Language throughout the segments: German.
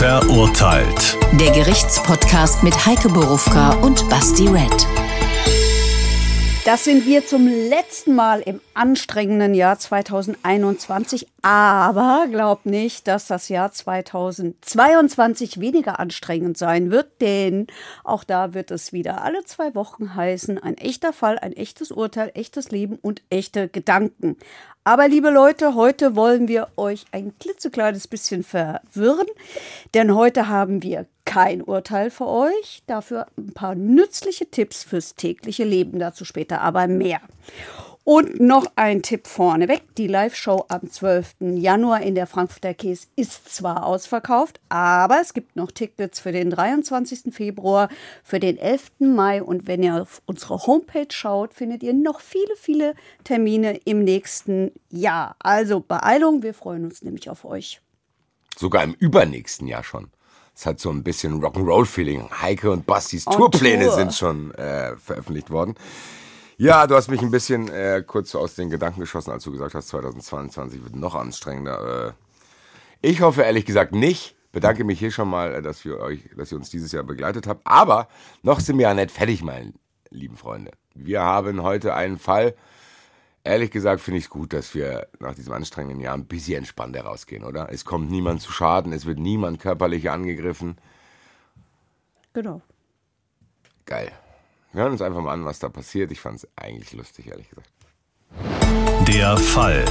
Verurteilt. Der Gerichtspodcast mit Heike Borufka und Basti Red. Das sind wir zum letzten Mal im anstrengenden Jahr 2021. Aber glaubt nicht, dass das Jahr 2022 weniger anstrengend sein wird, denn auch da wird es wieder alle zwei Wochen heißen, ein echter Fall, ein echtes Urteil, echtes Leben und echte Gedanken. Aber liebe Leute, heute wollen wir euch ein klitzekleines bisschen verwirren, denn heute haben wir kein Urteil für euch, dafür ein paar nützliche Tipps fürs tägliche Leben, dazu später aber mehr. Und noch ein Tipp vorneweg. Die Live-Show am 12. Januar in der Frankfurter Käse ist zwar ausverkauft, aber es gibt noch Tickets für den 23. Februar, für den 11. Mai. Und wenn ihr auf unsere Homepage schaut, findet ihr noch viele, viele Termine im nächsten Jahr. Also Beeilung, wir freuen uns nämlich auf euch. Sogar im übernächsten Jahr schon. Es hat so ein bisschen Rock'n'Roll-Feeling. Heike und Bastis Tourpläne Tour. sind schon äh, veröffentlicht worden. Ja, du hast mich ein bisschen äh, kurz aus den Gedanken geschossen, als du gesagt hast, 2022 wird noch anstrengender. Äh, ich hoffe ehrlich gesagt nicht. Bedanke mich hier schon mal, äh, dass wir euch, dass ihr uns dieses Jahr begleitet habt. Aber noch sind wir ja nicht fertig, meine lieben Freunde. Wir haben heute einen Fall. Ehrlich gesagt finde ich es gut, dass wir nach diesem anstrengenden Jahr ein bisschen entspannter rausgehen, oder? Es kommt niemand zu Schaden, es wird niemand körperlich angegriffen. Genau. Geil. Wir hören uns einfach mal an, was da passiert. Ich fand es eigentlich lustig, ehrlich gesagt. Der Fall.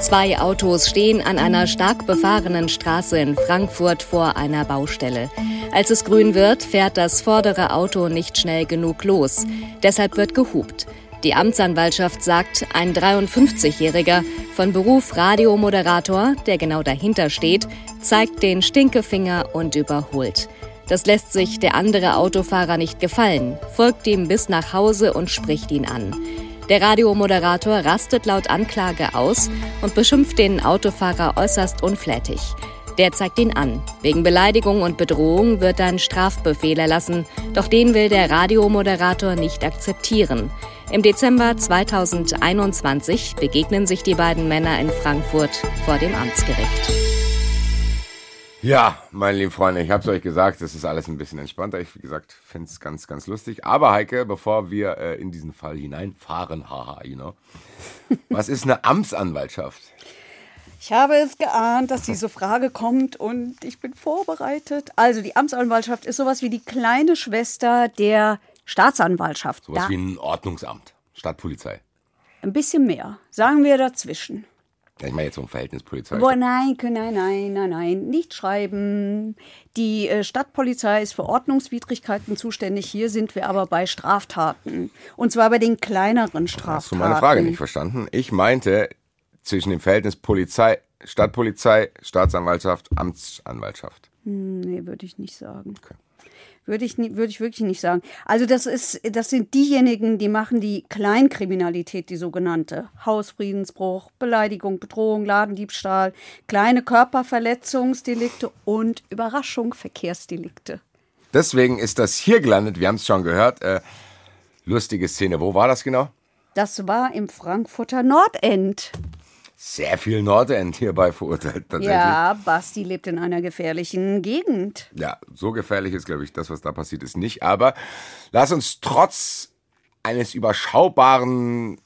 Zwei Autos stehen an einer stark befahrenen Straße in Frankfurt vor einer Baustelle. Als es grün wird, fährt das vordere Auto nicht schnell genug los. Deshalb wird gehupt. Die Amtsanwaltschaft sagt, ein 53-Jähriger, von Beruf Radiomoderator, der genau dahinter steht, zeigt den Stinkefinger und überholt. Das lässt sich der andere Autofahrer nicht gefallen, folgt ihm bis nach Hause und spricht ihn an. Der Radiomoderator rastet laut Anklage aus und beschimpft den Autofahrer äußerst unflätig. Der zeigt ihn an. Wegen Beleidigung und Bedrohung wird ein Strafbefehl erlassen, doch den will der Radiomoderator nicht akzeptieren. Im Dezember 2021 begegnen sich die beiden Männer in Frankfurt vor dem Amtsgericht. Ja, meine lieben Freunde, ich habe es euch gesagt, es ist alles ein bisschen entspannter. Ich, wie gesagt, finde es ganz, ganz lustig. Aber Heike, bevor wir äh, in diesen Fall hineinfahren, haha, you know, was ist eine Amtsanwaltschaft? Ich habe es geahnt, dass diese Frage kommt und ich bin vorbereitet. Also die Amtsanwaltschaft ist sowas wie die kleine Schwester der Staatsanwaltschaft. Sowas da wie ein Ordnungsamt, Stadtpolizei. Ein bisschen mehr, sagen wir dazwischen. Ich meine jetzt ein Verhältnispolizei. Boah, nein, nein, nein, nein, nein, nicht schreiben. Die äh, Stadtpolizei ist für Ordnungswidrigkeiten zuständig. Hier sind wir aber bei Straftaten. Und zwar bei den kleineren Straftaten. Hast du meine Frage nicht verstanden? Ich meinte zwischen dem Verhältnis Polizei, Stadtpolizei, Staatsanwaltschaft, Amtsanwaltschaft. Hm, nee, würde ich nicht sagen. Okay. Würde ich, würde ich wirklich nicht sagen. Also das ist, das sind diejenigen, die machen die Kleinkriminalität, die sogenannte. Hausfriedensbruch, Beleidigung, Bedrohung, Ladendiebstahl, kleine Körperverletzungsdelikte und Überraschung, Verkehrsdelikte. Deswegen ist das hier gelandet, wir haben es schon gehört. Äh, lustige Szene. Wo war das genau? Das war im Frankfurter Nordend sehr viel Nordend hierbei verurteilt. Tatsächlich. Ja, Basti lebt in einer gefährlichen Gegend. Ja, so gefährlich ist, glaube ich, das, was da passiert ist, nicht. Aber lass uns trotz eines überschaubaren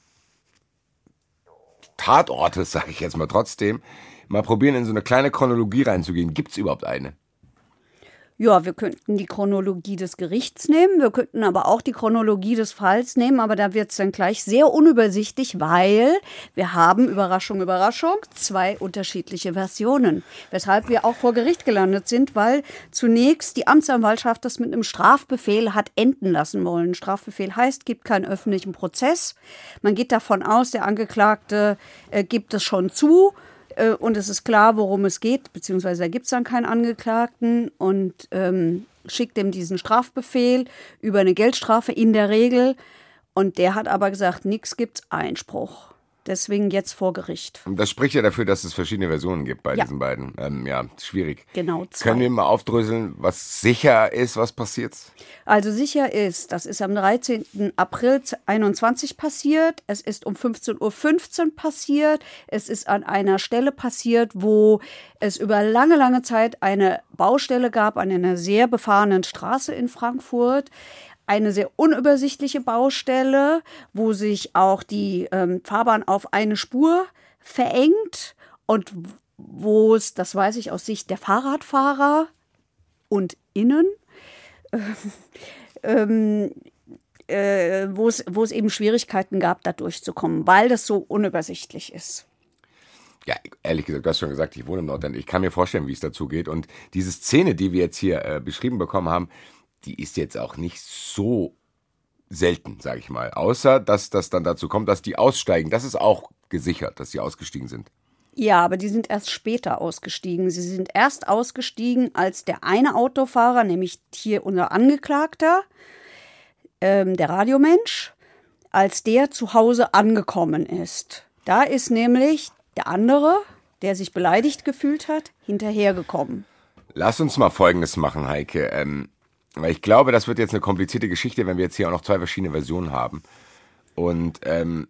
Tatortes, sage ich jetzt mal trotzdem, mal probieren, in so eine kleine Chronologie reinzugehen. Gibt es überhaupt eine? Ja, wir könnten die Chronologie des Gerichts nehmen, wir könnten aber auch die Chronologie des Falls nehmen, aber da wird es dann gleich sehr unübersichtlich, weil wir haben, Überraschung, Überraschung, zwei unterschiedliche Versionen. Weshalb wir auch vor Gericht gelandet sind, weil zunächst die Amtsanwaltschaft das mit einem Strafbefehl hat enden lassen wollen. Strafbefehl heißt, gibt keinen öffentlichen Prozess. Man geht davon aus, der Angeklagte äh, gibt es schon zu äh, und es ist klar, worum es geht, beziehungsweise da gibt es dann keinen Angeklagten und ähm, schickt ihm diesen Strafbefehl über eine Geldstrafe in der Regel. Und der hat aber gesagt, nichts gibt's Einspruch. Deswegen jetzt vor Gericht. Das spricht ja dafür, dass es verschiedene Versionen gibt bei Ja. diesen beiden. Ähm, ja, schwierig. Genau, zwei. Können wir mal aufdröseln, was sicher ist, was passiert? Also sicher ist, das ist am 13. April 21 passiert. Es ist um 15.15 Uhr passiert. Es ist an einer Stelle passiert, wo es über lange, lange Zeit eine Baustelle gab an einer sehr befahrenen Straße in Frankfurt. Eine sehr unübersichtliche Baustelle, wo sich auch die ähm, Fahrbahn auf eine Spur verengt und wo es, das weiß ich aus Sicht der Fahrradfahrer und innen, ähm, äh, wo es eben Schwierigkeiten gab, da durchzukommen, weil das so unübersichtlich ist. Ja, ehrlich gesagt, du hast schon gesagt, ich wohne im Nordend. Ich kann mir vorstellen, wie es dazu geht. Und diese Szene, die wir jetzt hier äh, beschrieben bekommen haben, die ist jetzt auch nicht so selten, sage ich mal. Außer, dass das dann dazu kommt, dass die aussteigen. Das ist auch gesichert, dass die ausgestiegen sind. Ja, aber die sind erst später ausgestiegen. Sie sind erst ausgestiegen, als der eine Autofahrer, nämlich hier unser Angeklagter, ähm, der Radiomensch, als der zu Hause angekommen ist. Da ist nämlich der andere, der sich beleidigt gefühlt hat, hinterhergekommen. Lass uns mal Folgendes machen, Heike. Ähm, weil ich glaube, das wird jetzt eine komplizierte Geschichte, wenn wir jetzt hier auch noch zwei verschiedene Versionen haben. Und ähm,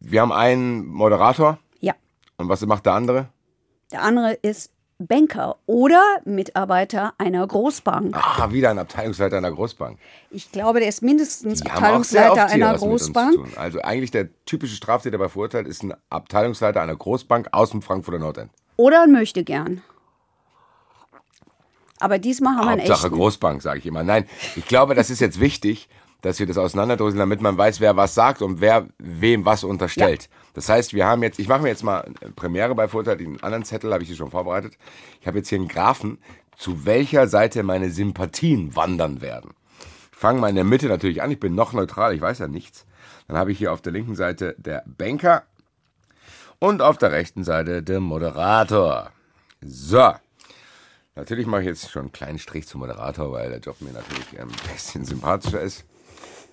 wir haben einen Moderator. Ja, Und was macht der andere? der andere ist Banker oder Mitarbeiter einer Großbank. Ah, wieder ein Abteilungsleiter einer Großbank. Ich glaube, der ist mindestens Die Abteilungsleiter einer Großbank. Also eigentlich der typische Straftäter bei Verurteilt ist ein Abteilungsleiter einer Großbank aus dem Frankfurter Nordend. Oder ein Möchtegern. Aber diesmal haben wir einen Hauptsache echten. Großbank, sage ich immer. Nein, ich glaube, das ist jetzt wichtig, dass wir das auseinanderdröseln, damit man weiß, wer was sagt und wer wem was unterstellt. Das heißt, wir haben jetzt, ich mache mir jetzt mal eine Premiere bei Vorteil, den anderen Zettel habe ich hier schon vorbereitet. Ich habe jetzt hier einen Graphen, zu welcher Seite meine Sympathien wandern werden. Ich fange mal in der Mitte natürlich an, ich bin noch neutral, ich weiß ja nichts. Dann habe ich hier auf der linken Seite der Banker und auf der rechten Seite der Moderator. So. Natürlich mache ich jetzt schon einen kleinen Strich zum Moderator, weil der Job mir natürlich ähm, ein bisschen sympathischer ist.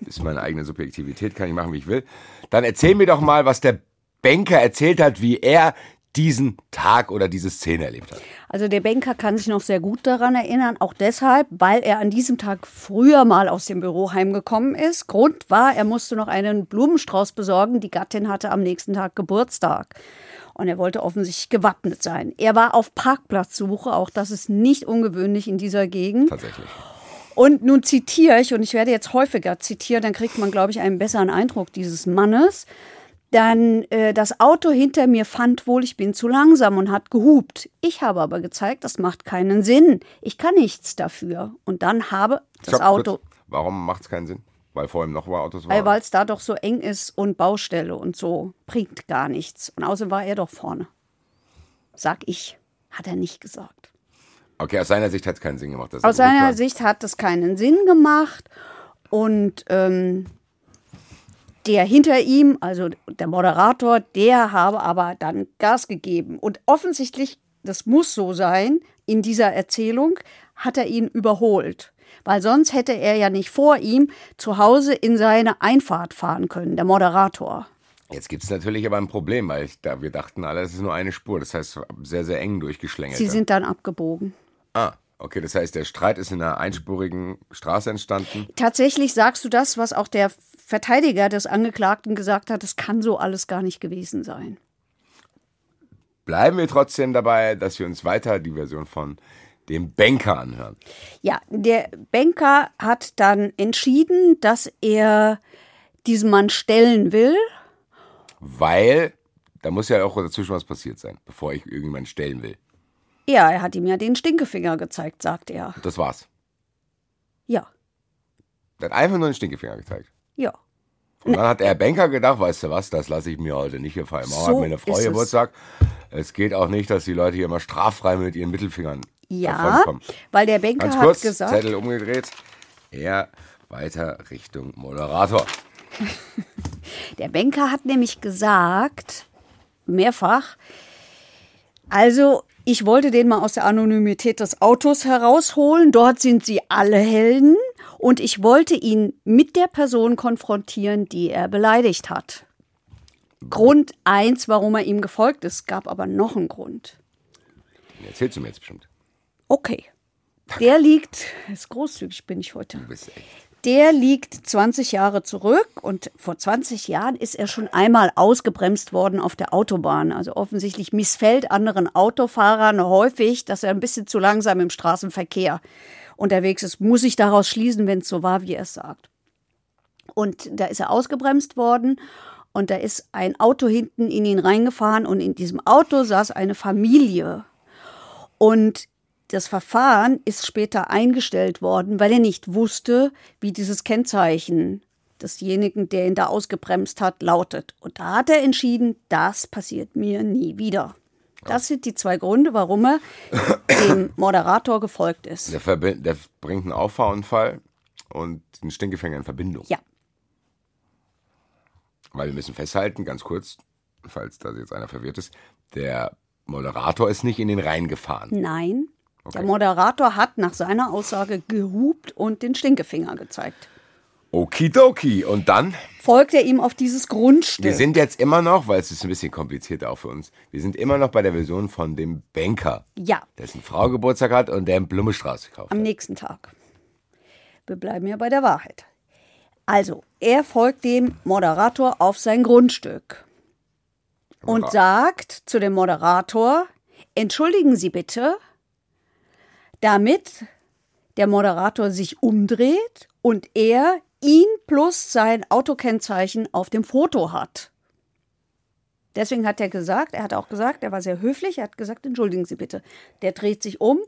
Ist meine eigene Subjektivität, kann ich machen, wie ich will. Dann erzähl mir doch mal, was der Banker erzählt hat, wie er diesen Tag oder diese Szene erlebt hat. Also der Banker kann sich noch sehr gut daran erinnern, auch deshalb, weil er an diesem Tag früher mal aus dem Büro heimgekommen ist. Grund war, er musste noch einen Blumenstrauß besorgen. Die Gattin hatte am nächsten Tag Geburtstag. Und er wollte offensichtlich gewappnet sein. Er war auf Parkplatzsuche, auch das ist nicht ungewöhnlich in dieser Gegend. Tatsächlich. Und nun zitiere ich, und ich werde jetzt häufiger zitieren, dann kriegt man, glaube ich, einen besseren Eindruck dieses Mannes. Dann äh, das Auto hinter mir fand wohl, ich bin zu langsam und hat gehupt. Ich habe aber gezeigt, das macht keinen Sinn. Ich kann nichts dafür. Und dann habe das Stopp, Auto, kurz. Warum macht es keinen Sinn? Weil vor ihm noch mal Autos waren. weil es da doch so eng ist und Baustelle und so, bringt gar nichts. Und außerdem war er doch vorne. Sag ich. Hat er nicht gesagt. Okay, aus seiner Sicht hat es keinen Sinn gemacht. Aus er seiner. Sicht hat es keinen Sinn gemacht. Und ähm, der hinter ihm, also der Moderator, der habe aber dann Gas gegeben. Und offensichtlich, das muss so sein, in dieser Erzählung hat er ihn überholt. Weil sonst hätte er ja nicht vor ihm zu Hause in seine Einfahrt fahren können, der Moderator. Jetzt gibt es natürlich aber ein Problem, weil ich, da, wir dachten alle, es ist nur eine Spur. Das heißt, sehr, sehr eng durchgeschlängelt. Sie sind dann abgebogen. ah, okay, das heißt, der Streit ist in einer einspurigen Straße entstanden. Tatsächlich sagst du das, was auch der Verteidiger des Angeklagten gesagt hat, es kann so alles gar nicht gewesen sein. Bleiben wir trotzdem dabei, dass wir uns weiter die Version von dem Banker anhören. Ja, der Banker hat dann entschieden, dass er diesen Mann stellen will. Weil da muss ja auch dazwischen was passiert sein, bevor ich irgendjemanden stellen will. Ja, er hat ihm ja den Stinkefinger gezeigt, sagt er. Das war's. Ja, Der hat einfach nur den Stinkefinger gezeigt. ja. Und dann hat der Banker gedacht, weißt du was, das lasse ich mir heute nicht gefallen. Morgen So hat mir eine Frau ist es. Geburtstag. Es geht auch nicht, dass die Leute hier immer straffrei mit ihren Mittelfingern Ja, weil der Banker Ganz hat kurz, gesagt, Zettel umgedreht. Er weiter Richtung Moderator. der Banker hat nämlich gesagt, mehrfach, also ich wollte den mal aus der Anonymität des Autos herausholen. Dort sind sie alle Helden. Und ich wollte ihn mit der Person konfrontieren, die er beleidigt hat. Grund eins, warum er ihm gefolgt ist. Gab aber noch einen Grund. Den erzählst du mir jetzt bestimmt. Okay. Der liegt, ist großzügig bin ich heute. Du bist echt. Der liegt 20 Jahre zurück und vor 20 Jahren ist er schon einmal ausgebremst worden auf der Autobahn. Also offensichtlich missfällt anderen Autofahrern häufig, dass er ein bisschen zu langsam im Straßenverkehr unterwegs ist. Muss ich daraus schließen, wenn es so war, wie er es sagt. Und da ist er ausgebremst worden und da ist ein Auto hinten in ihn reingefahren und in diesem Auto saß eine Familie. Und das Verfahren ist später eingestellt worden, weil er nicht wusste, wie dieses Kennzeichen desjenigen, der ihn da ausgebremst hat, lautet. Und da hat er entschieden, das passiert mir nie wieder. Das sind die zwei Gründe, warum er dem Moderator gefolgt ist. Der, verbi- der bringt einen Auffahrunfall und einen Stinkefänger in Verbindung. Ja, Weil wir müssen festhalten, ganz kurz, falls da jetzt einer verwirrt ist, der Moderator ist nicht in den Rhein gefahren. nein. Der Okay. Moderator hat nach seiner Aussage gehupt und den Stinkefinger gezeigt. Okidoki. Und dann, Folgt er ihm auf dieses Grundstück? wir sind jetzt immer noch, weil es ist ein bisschen komplizierter auch für uns, wir sind immer noch bei der Version von dem Banker, ja, dessen Frau Geburtstag hat und der in Blumestraße kauft. am nächsten Tag. Wir bleiben ja bei der Wahrheit. Also, er folgt dem Moderator auf sein Grundstück und sagt zu dem Moderator, entschuldigen Sie bitte, damit der Moderator sich umdreht und er ihn plus sein Autokennzeichen auf dem Foto hat. Deswegen hat er gesagt, er hat auch gesagt, er war sehr höflich, er hat gesagt, entschuldigen Sie bitte. Der dreht sich um,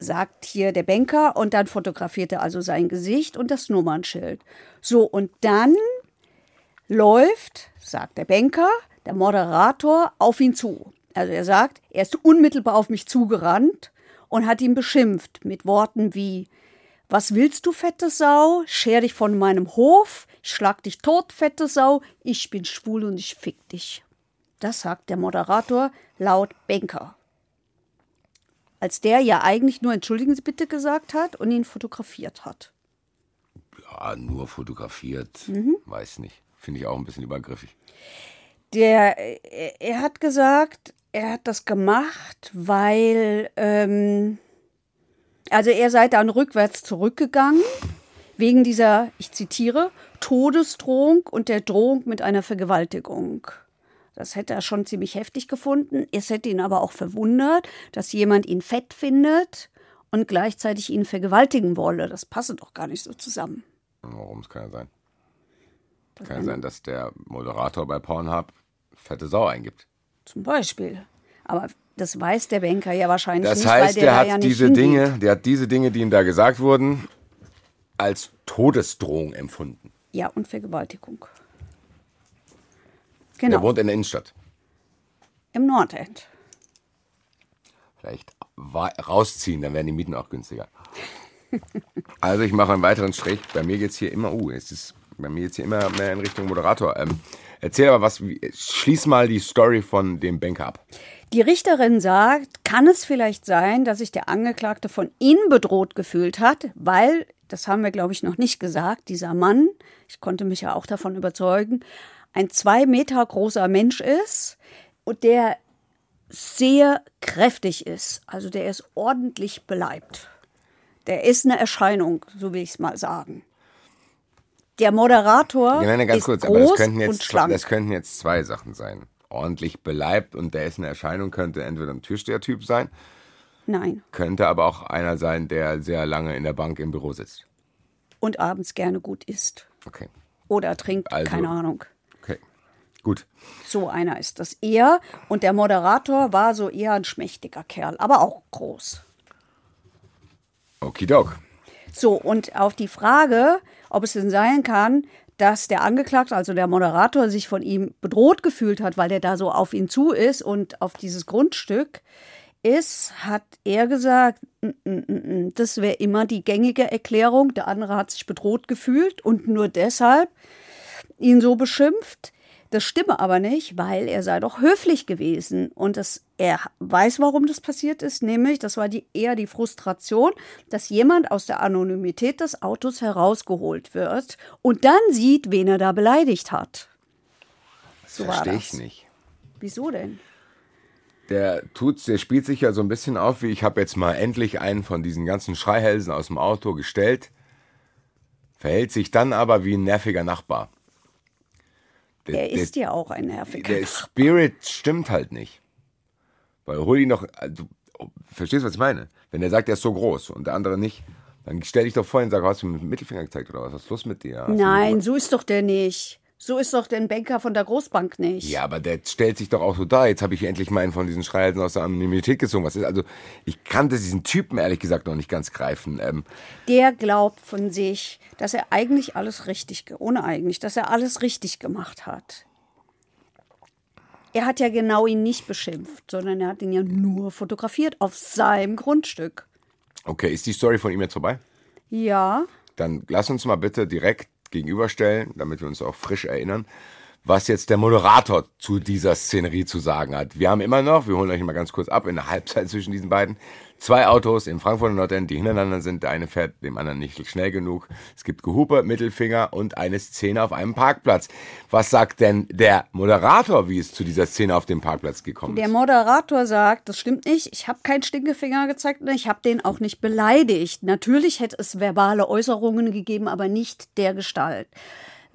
sagt hier der Banker und dann fotografiert er also sein Gesicht und das Nummernschild. So, und dann läuft, sagt der Banker, der Moderator auf ihn zu. Also er sagt, er ist unmittelbar auf mich zugerannt und hat ihn beschimpft mit Worten wie Was willst du, fette Sau? Scher dich von meinem Hof, ich schlag dich tot, fette Sau, ich bin schwul und ich fick dich. Das sagt der Moderator laut Banker. Als der ja eigentlich nur Entschuldigen Sie bitte gesagt hat und ihn fotografiert hat. Ja, nur fotografiert, Mhm. weiß nicht. Finde ich auch ein bisschen übergriffig. Der, er, er hat gesagt, er hat das gemacht, weil, ähm, also er sei dann rückwärts zurückgegangen, wegen dieser, ich zitiere, Todesdrohung und der Drohung mit einer Vergewaltigung. Das hätte er schon ziemlich heftig gefunden. Es hätte ihn aber auch verwundert, dass jemand ihn fett findet und gleichzeitig ihn vergewaltigen wolle. Das passe doch gar nicht so zusammen. Warum? Es kann ja sein. Kann ja sein, dass der Moderator bei Pornhub fette Sau eingibt. Zum Beispiel. Aber das weiß der Banker ja wahrscheinlich Das nicht, weil heißt, der, der hat ja diese hingeht. Dinge, der hat diese Dinge, die ihm da gesagt wurden, als Todesdrohung empfunden. Ja, und Vergewaltigung. Der Genau, wohnt in der Innenstadt. im Nordend. Vielleicht rausziehen, dann werden die Mieten auch günstiger. Also ich mache einen weiteren Strich. Bei mir geht's hier immer, uh, es ist bei mir jetzt hier immer mehr in Richtung Moderator. Ähm, erzähl aber was, schließ mal die Story von dem Banker ab. Die Richterin sagt, kann es vielleicht sein, dass sich der Angeklagte von innen bedroht gefühlt hat, weil, das haben wir glaube ich noch nicht gesagt, dieser Mann, ich konnte mich ja auch davon überzeugen, ein zwei Meter großer Mensch ist und der sehr kräftig ist. Also der ist ordentlich beleibt. Der ist eine Erscheinung, so will ich es mal sagen. Der Moderator nein, nein, ganz ist kurz, groß aber das könnten, und jetzt, zwei- schlank. das könnten jetzt zwei Sachen sein. Ordentlich beleibt und der ist eine Erscheinung, könnte entweder ein Türstehertyp sein, Nein. könnte aber auch einer sein, der sehr lange in der Bank im Büro sitzt. Und abends gerne gut isst. Okay, Oder trinkt, Also- keine Ahnung. okay, gut. So einer ist das eher. Und der Moderator war so eher ein schmächtiger Kerl, aber auch groß. Okidok. So, und auf die Frage, ob es denn sein kann, dass der Angeklagte, also der Moderator, sich von ihm bedroht gefühlt hat, weil der da so auf ihn zu ist und auf dieses Grundstück ist, hat er gesagt, "Mm, mm, mm, das wäre immer die gängige Erklärung. Der andere hat sich bedroht gefühlt und nur deshalb ihn so beschimpft. Das stimme aber nicht, weil er sei doch höflich gewesen und das, er weiß, warum das passiert ist, nämlich das war die, eher die Frustration, dass jemand aus der Anonymität des Autos herausgeholt wird und dann sieht, wen er da beleidigt hat. So Verstehe ich nicht. Wieso denn? Der tut's, der spielt sich ja so ein bisschen auf, wie ich habe jetzt mal endlich einen von diesen ganzen Schreihälsen aus dem Auto gestellt, verhält sich dann aber wie ein nerviger Nachbar. Der, Er ist ja auch ein nerviger. der Spirit stimmt halt nicht. Weil hol ihn doch, also, du verstehst, was ich meine? Wenn der sagt, er ist so groß und der andere nicht, dann stell dich doch vor und sag, hast du mir mit dem Mittelfinger gezeigt oder was? Was ist los mit dir? Hast du Nein, so ist doch der nicht. So ist doch der Banker von der Großbank nicht. Ja, aber der stellt sich doch auch so dar. Jetzt habe ich endlich mal einen von diesen Schreihälsen aus der Anonymität gezogen. Was ist also? Ich kannte diesen Typen ehrlich gesagt noch nicht ganz greifen. Ähm, Der glaubt von sich, dass er eigentlich alles richtig, ohne eigentlich, dass er alles richtig gemacht hat. Er hat ja genau ihn nicht beschimpft, sondern er hat ihn ja nur fotografiert auf seinem Grundstück. okay, ist die Story von ihm jetzt vorbei? Ja, Dann lass uns mal bitte direkt gegenüberstellen, damit wir uns auch frisch erinnern, was jetzt der Moderator zu dieser Szenerie zu sagen hat. Wir haben immer noch, wir holen euch mal ganz kurz ab, in der Halbzeit zwischen diesen beiden, zwei Autos in Frankfurt und Nordend, die hintereinander sind. Der eine fährt dem anderen nicht schnell genug. Es gibt Gehupe, Mittelfinger und eine Szene auf einem Parkplatz. Was sagt denn der Moderator, wie es zu dieser Szene auf dem Parkplatz gekommen der ist? Moderator sagt, das stimmt nicht, ich habe keinen Stinkefinger gezeigt und ich habe den auch nicht beleidigt. Natürlich hätte es verbale Äußerungen gegeben, aber nicht der Gestalt.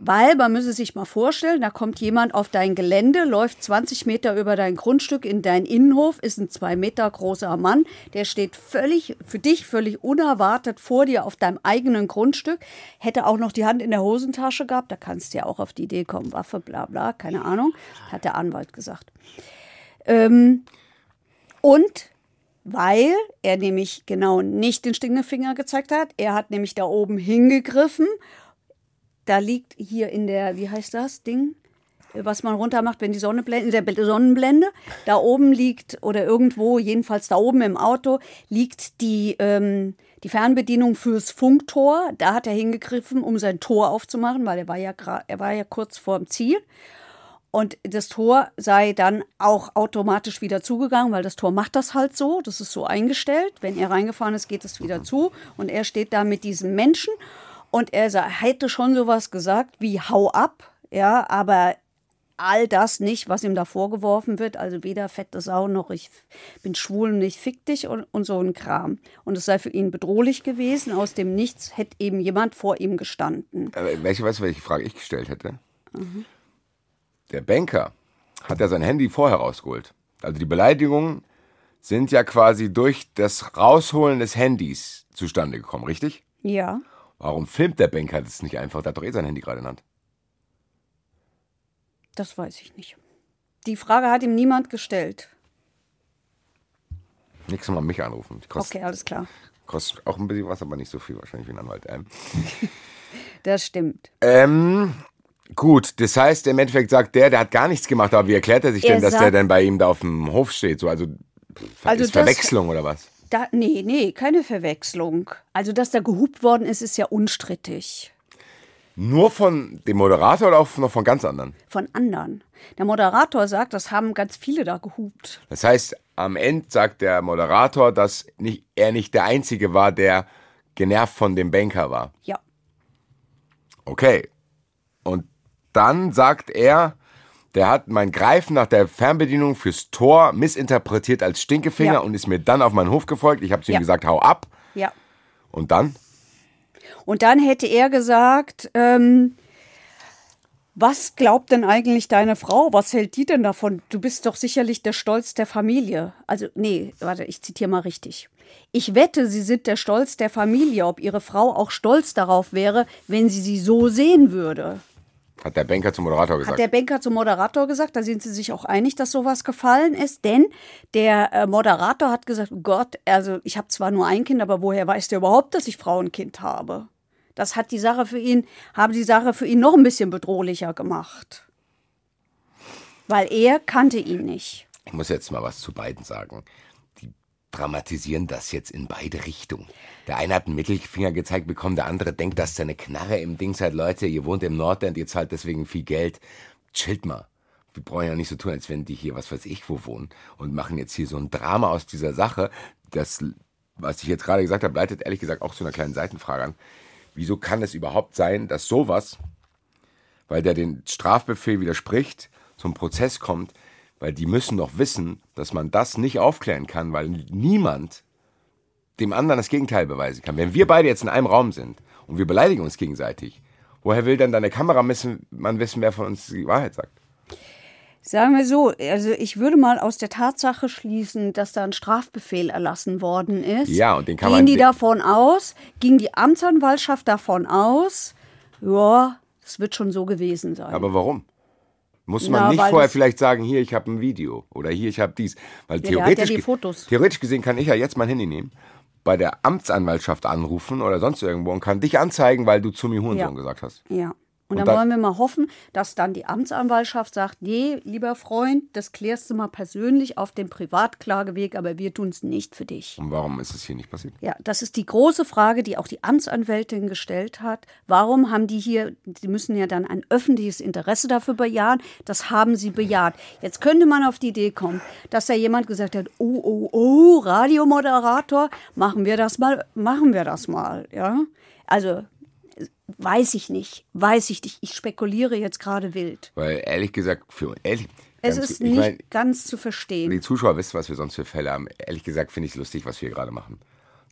Weil man müsse sich mal vorstellen, da kommt jemand auf dein Gelände, läuft 20 Meter über dein Grundstück in deinen Innenhof, ist ein zwei Meter großer Mann, der steht völlig, für dich völlig unerwartet vor dir auf deinem eigenen Grundstück, hätte auch noch die Hand in der Hosentasche gehabt, da kannst du ja auch auf die Idee kommen, Waffe, bla bla, keine Ahnung, hat der Anwalt gesagt. Ähm, und weil er nämlich genau nicht den Stinkefinger gezeigt hat, er hat nämlich da oben hingegriffen. Da liegt hier in der, wie heißt das Ding? Was man runter macht, wenn die Sonne blendet, in der Sonnenblende. Da oben liegt, oder irgendwo, jedenfalls da oben im Auto, liegt die, ähm, die Fernbedienung fürs Funktor. Da hat er hingegriffen, um sein Tor aufzumachen, weil er war ja, er war ja kurz vorm Ziel. Und das Tor sei dann auch automatisch wieder zugegangen, weil das Tor macht das halt so. Das ist so eingestellt. Wenn er reingefahren ist, geht es wieder zu. Und er steht da mit diesem Menschen. Und er hätte schon sowas gesagt wie hau ab. Ja, aber all das nicht, was ihm da vorgeworfen wird. Also weder fette Sau noch ich bin schwul und ich fick dich und, und so ein Kram. Und es sei für ihn bedrohlich gewesen. Aus dem Nichts hätte eben jemand vor ihm gestanden. Welche, weißt du, welche Frage ich gestellt hätte? Der Banker hat ja sein Handy vorher rausgeholt. Also die Beleidigungen sind ja quasi durch das Rausholen des Handys zustande gekommen, richtig? Ja. Warum filmt der Banker das nicht einfach? Der hat doch eh sein Handy gerade in Hand. Das weiß ich nicht. Die Frage hat ihm niemand gestellt. Nächstes Mal mich anrufen. Kostet, Okay, alles klar. kostet auch ein bisschen was, aber nicht so viel wahrscheinlich wie ein Anwalt. Ähm, Das stimmt. ähm, gut, das heißt, im Endeffekt sagt der, der hat gar nichts gemacht, aber wie erklärt er sich Er denn, dass der denn bei ihm da auf dem Hof steht? So, also, Also ist das- Verwechslung oder was? Da, nee, nee, keine Verwechslung. Also, dass da gehupt worden ist, ist ja unstrittig. Nur von dem Moderator oder auch noch von ganz anderen? Von anderen. Der Moderator sagt, das haben ganz viele da gehupt. Das heißt, am Ende sagt der Moderator, dass nicht, er nicht der Einzige war, der genervt von dem Banker war. Ja. Okay. Und dann sagt er, der hat mein Greifen nach der Fernbedienung fürs Tor missinterpretiert als Stinkefinger Ja. und ist mir dann auf meinen Hof gefolgt. Ich habe zu ihm Ja. gesagt, hau ab. Ja. Und dann? Und dann hätte er gesagt, ähm, was glaubt denn eigentlich deine Frau? Was hält die denn davon? Du bist doch sicherlich der Stolz der Familie. Also, nee, warte, ich zitiere mal richtig. Ich wette, Sie sind der Stolz der Familie, ob Ihre Frau auch stolz darauf wäre, wenn sie sie so sehen würde. Hat der Banker zum Moderator gesagt. Hat der Banker zum Moderator gesagt, da sind sie sich auch einig, dass sowas gefallen ist, denn der äh, Moderator hat gesagt, Gott, also ich habe zwar nur ein Kind, aber woher weiß der überhaupt, dass ich Frau und Kind habe? Das hat die Sache für ihn, haben die Sache für ihn noch ein bisschen bedrohlicher gemacht. Weil er kannte ihn nicht. ich muss jetzt mal was zu beiden sagen. Die dramatisieren das jetzt in beide Richtungen. Der eine hat einen Mittelfinger gezeigt bekommen, der andere denkt, dass seine Knarre im Ding seid. Leute, ihr wohnt im Nordend, ihr zahlt deswegen viel Geld. Chillt mal. Wir brauchen ja nicht so tun, als wenn die hier, was weiß ich, wo wohnen und machen jetzt hier so ein Drama aus dieser Sache. Das, was ich jetzt gerade gesagt habe, leitet ehrlich gesagt auch zu einer kleinen Seitenfrage an. Wieso kann es überhaupt sein, dass sowas, weil der den Strafbefehl widerspricht, zum Prozess kommt, weil die müssen doch wissen, dass man das nicht aufklären kann, weil niemand dem anderen das Gegenteil beweisen kann. Wenn wir beide jetzt in einem Raum sind und wir beleidigen uns gegenseitig, woher will dann deine Kamera wissen, man wissen, wer von uns die Wahrheit sagt? Sagen wir so, also ich würde mal aus der Tatsache schließen, dass da ein Strafbefehl erlassen worden ist. Ja, und den kann Gehen die davon aus? Ging die Amtsanwaltschaft davon aus? Ja, es wird schon so gewesen sein. Aber warum? Muss man Na, nicht vorher vielleicht sagen, hier, ich habe ein Video oder hier, ich habe dies. Weil Ja, ja theoretisch, Fotos. theoretisch gesehen kann ich ja jetzt mein Handy nehmen, bei der Amtsanwaltschaft anrufen oder sonst irgendwo und kann dich anzeigen, weil du zu mir Hurensohn Ja. gesagt hast. Ja. Und, Und dann, dann- wollen wir mal hoffen, dass dann die Amtsanwaltschaft sagt, nee, lieber Freund, das klärst du mal persönlich auf dem Privatklageweg, aber wir tun es nicht für dich. Und warum ist es hier nicht passiert? Ja, das ist die große Frage, die auch die Amtsanwältin gestellt hat. Warum haben die hier, die müssen ja dann ein öffentliches Interesse dafür bejahen. Das haben sie bejaht. Jetzt könnte man auf die Idee kommen, dass da jemand gesagt hat, oh, oh, oh, Radiomoderator, machen wir das mal, machen wir das mal, ja. Also, weiß ich nicht, weiß ich nicht. Ich spekuliere jetzt gerade wild. Weil ehrlich gesagt, für ehrlich, Es ganz- ist ich nicht mein, ganz zu verstehen. die Zuschauer wissen, was wir sonst für Fälle haben. Ehrlich gesagt finde ich es lustig, was wir gerade machen.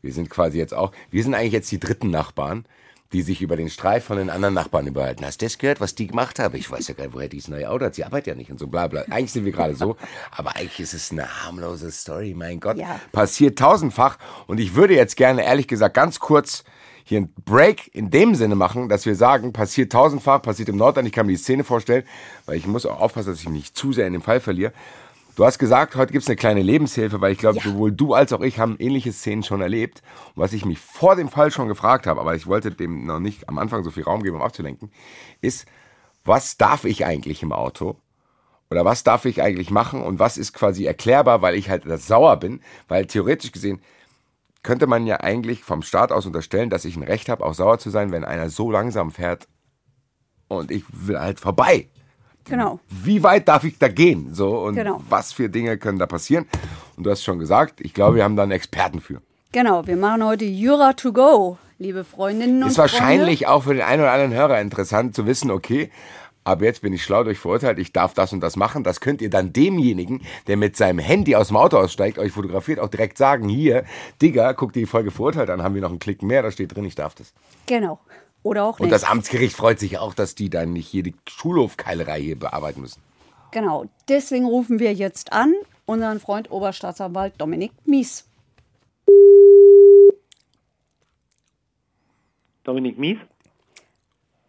Wir sind quasi jetzt auch, wir sind eigentlich jetzt die dritten Nachbarn, die sich über den Streit von den anderen Nachbarn überhalten. Hast du das gehört, was die gemacht haben? Ich weiß ja gar nicht, woher dieses neue Auto hat. Sie arbeitet ja nicht und so bla bla. Eigentlich sind wir gerade so, aber eigentlich ist es eine harmlose Story. Mein Gott, Ja. passiert tausendfach. Und ich würde jetzt gerne, ehrlich gesagt, ganz kurz hier einen Break in dem Sinne machen, dass wir sagen, passiert tausendfach, passiert im Nordland. Ich kann mir die Szene vorstellen, weil ich muss auch aufpassen, dass ich mich nicht zu sehr in den Fall verliere. Du hast gesagt, heute gibt es eine kleine Lebenshilfe, weil ich glaube, sowohl du als auch ich haben ähnliche Szenen schon erlebt. Und was ich mich vor dem Fall schon gefragt habe, aber ich wollte dem noch nicht am Anfang so viel Raum geben, um abzulenken, ist, was darf ich eigentlich im Auto? Oder was darf ich eigentlich machen und was ist quasi erklärbar, weil ich halt sauer bin? Weil theoretisch gesehen könnte man ja eigentlich vom Staat aus unterstellen, dass ich ein Recht habe, auch sauer zu sein, wenn einer so langsam fährt und ich will halt vorbei. Genau. Wie weit darf ich da gehen? So und Genau. was für Dinge können da passieren? Und du hast schon gesagt, ich glaube, wir haben da einen Experten für. Genau, wir machen heute Jura to go, liebe Freundinnen und Ist wahrscheinlich auch für den einen oder anderen Hörer interessant zu wissen, okay, aber jetzt bin ich schlau durch verurteilt, ich darf das und das machen. Das könnt ihr dann demjenigen, der mit seinem Handy aus dem Auto aussteigt, euch fotografiert, auch direkt sagen, hier, Digga, guck dir die Folge verurteilt an, haben wir noch einen Klick mehr, da steht drin, ich darf das. Genau. Oder auch Und nicht. das Amtsgericht freut sich auch, dass die dann nicht hier die Schulhofkeilerei hier bearbeiten müssen. Genau. Deswegen rufen wir jetzt an unseren Freund Oberstaatsanwalt Dominik Mies. Dominik Mies.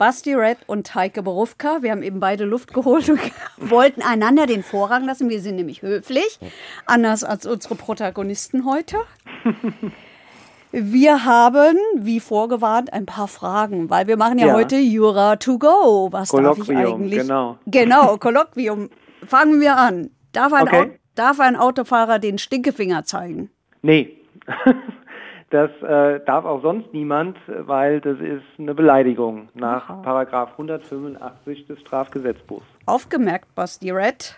Basti Red und Heike Borufka, wir haben eben beide Luft geholt und wollten einander den Vorrang lassen. Wir sind nämlich höflich, anders als unsere Protagonisten heute. Wir haben, wie vorgewarnt, ein paar Fragen, weil wir machen ja, Ja. heute Jura to go. Was darf ich Kolloquium, eigentlich? genau. Genau, Kolloquium. Fangen wir an. Darf ein, Okay. Au darf ein Autofahrer den Stinkefinger zeigen? Nee. Das äh, darf auch sonst niemand, weil das ist eine Beleidigung nach Paragraph 185 des Strafgesetzbuchs. Aufgemerkt, Basti Red.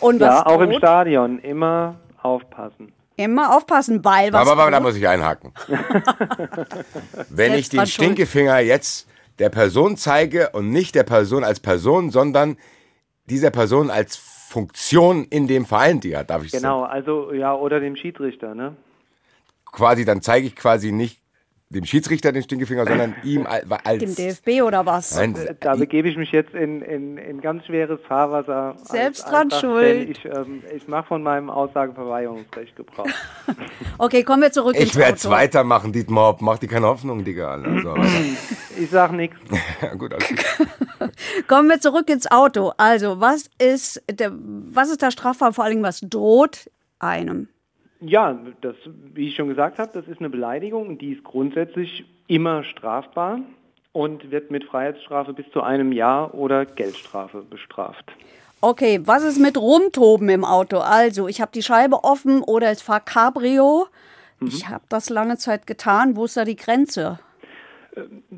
Und Ja, auch im? Stadion immer aufpassen. Immer aufpassen, weil was Aber, aber da muss ich einhaken. Wenn ich den. Stinkefinger jetzt der Person zeige und nicht der Person als Person, sondern dieser Person als Funktion in dem Verein, die hat, darf ich Genau, also ja, oder dem Schiedsrichter, ne? Quasi, dann zeige ich quasi nicht dem Schiedsrichter den Stinkefinger, sondern ihm al- als. Dem DFB oder was? Nein, Da begebe ich mich jetzt in, in, in ganz schweres Fahrwasser. als Selbst dran schuld. Ich, ähm, ich mache von meinem Aussageverweigerungsrecht Gebrauch. Okay, kommen wir zurück ich werde es weitermachen, Dietmar Hopp. Mach dir keine Hoffnung, Digga. Also. Ich sag nichts. gut, alles. Kommen wir zurück ins Auto. Also, was ist der, was ist der Straffall? Vor allem, was droht einem? Ja, das, wie ich schon gesagt habe, das ist eine Beleidigung und die ist grundsätzlich immer strafbar und wird mit Freiheitsstrafe bis zu einem Jahr oder Geldstrafe bestraft. Okay, was ist mit Rumtoben im Auto? Also, ich habe die Scheibe offen oder ich fahre Cabrio. Mhm. Ich habe das lange Zeit getan. Wo ist da die Grenze?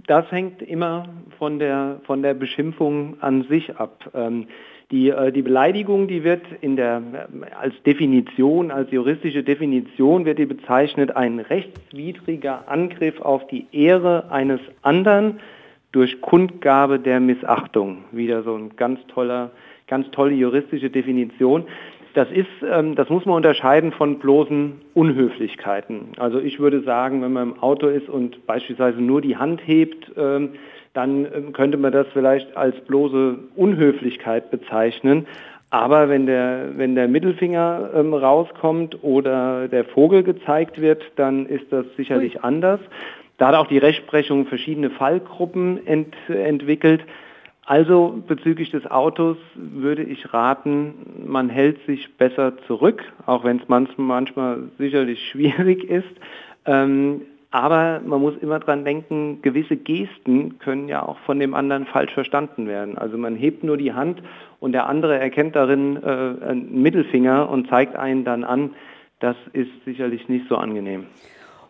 Das hängt immer von der, von der Beschimpfung an sich ab. Ähm, die, äh, die Beleidigung, die wird in der, ähm, als Definition, als juristische Definition wird die bezeichnet ein rechtswidriger Angriff auf die Ehre eines anderen durch Kundgabe der Missachtung. Wieder so ein ganz toller ganz tolle juristische Definition. Das ist, ähm, das muss man unterscheiden von bloßen Unhöflichkeiten. Also ich würde sagen, wenn man im Auto ist und beispielsweise nur die Hand hebt, ähm, dann ähm, könnte man das vielleicht als bloße Unhöflichkeit bezeichnen. Aber wenn der, wenn der Mittelfinger ähm, rauskommt oder der Vogel gezeigt wird, dann ist das sicherlich Ui. anders. Da hat auch die Rechtsprechung verschiedene Fallgruppen ent, entwickelt. Also bezüglich des Autos würde ich raten, man hält sich besser zurück, auch wenn es manchmal sicherlich schwierig ist. Ähm, aber man muss immer dran denken, gewisse Gesten können ja auch von dem anderen falsch verstanden werden. Also man hebt nur die Hand und der andere erkennt darin äh, einen Mittelfinger und zeigt einen dann an. Das ist sicherlich nicht so angenehm.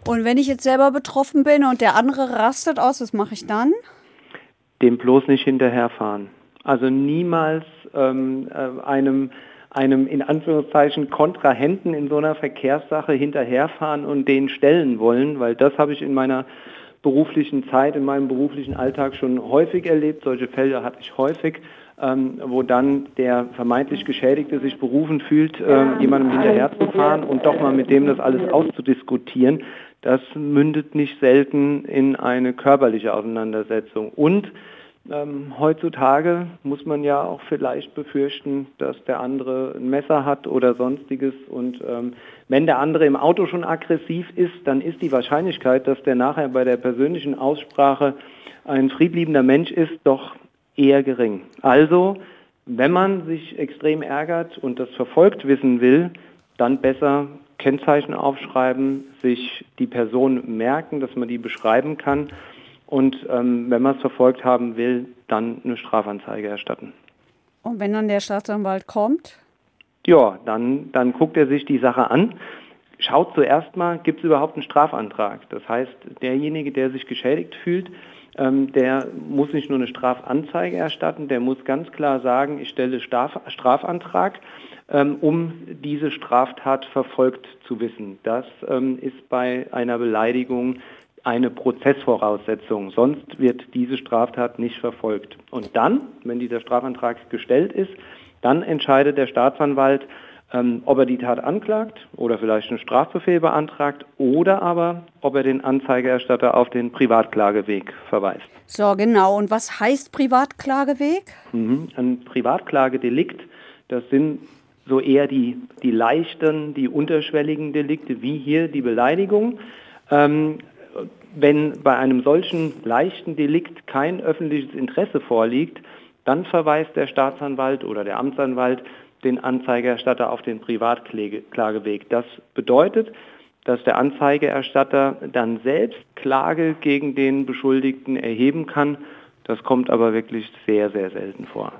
Und wenn ich jetzt selber betroffen bin und der andere rastet aus, was mache ich dann? dem bloß nicht hinterherfahren. Also niemals ähm, äh, einem, einem in Anführungszeichen Kontrahenten in so einer Verkehrssache hinterherfahren und den stellen wollen, weil das habe ich in meiner beruflichen Zeit, in meinem beruflichen Alltag schon häufig erlebt. Solche Fälle hatte ich häufig, ähm, wo dann der vermeintlich Geschädigte sich berufen fühlt, äh, jemandem hinterherzufahren und doch mal mit dem das alles auszudiskutieren. Das mündet nicht selten in eine körperliche Auseinandersetzung. Und ähm, heutzutage muss man ja auch vielleicht befürchten, dass der andere ein Messer hat oder sonstiges. Und ähm, wenn der andere im Auto schon aggressiv ist, dann ist die Wahrscheinlichkeit, dass der nachher bei der persönlichen Aussprache ein friedliebender Mensch ist, doch eher gering. Also, wenn man sich extrem ärgert und das verfolgt wissen will, dann besser Kennzeichen aufschreiben, sich die Person merken, dass man die beschreiben kann und ähm, wenn man es verfolgt haben will, dann eine Strafanzeige erstatten. Und wenn dann der Staatsanwalt kommt? Ja, dann, dann guckt er sich die Sache an, schaut zuerst mal, gibt es überhaupt einen Strafantrag? Das heißt, derjenige, der sich geschädigt fühlt, ähm, der muss nicht nur eine Strafanzeige erstatten, der muss ganz klar sagen, ich stelle Straf Strafantrag ähm, um diese Straftat verfolgt zu wissen. Das ähm, ist bei einer Beleidigung eine Prozessvoraussetzung. Sonst wird diese Straftat nicht verfolgt. Und dann, wenn dieser Strafantrag gestellt ist, dann entscheidet der Staatsanwalt, ähm, ob er die Tat anklagt oder vielleicht einen Strafbefehl beantragt oder aber, ob er den Anzeigerstatter auf den Privatklageweg verweist. So, genau. Und was heißt Privatklageweg? Mhm. Ein Privatklagedelikt, das sind so eher die, die leichten, die unterschwelligen Delikte, wie hier die Beleidigung. Ähm, wenn bei einem solchen leichten Delikt kein öffentliches Interesse vorliegt, dann verweist der Staatsanwalt oder der Amtsanwalt den Anzeigerstatter auf den Privatklageweg. Das bedeutet, dass der Anzeigerstatter dann selbst Klage gegen den Beschuldigten erheben kann. Das kommt aber wirklich sehr, sehr selten vor.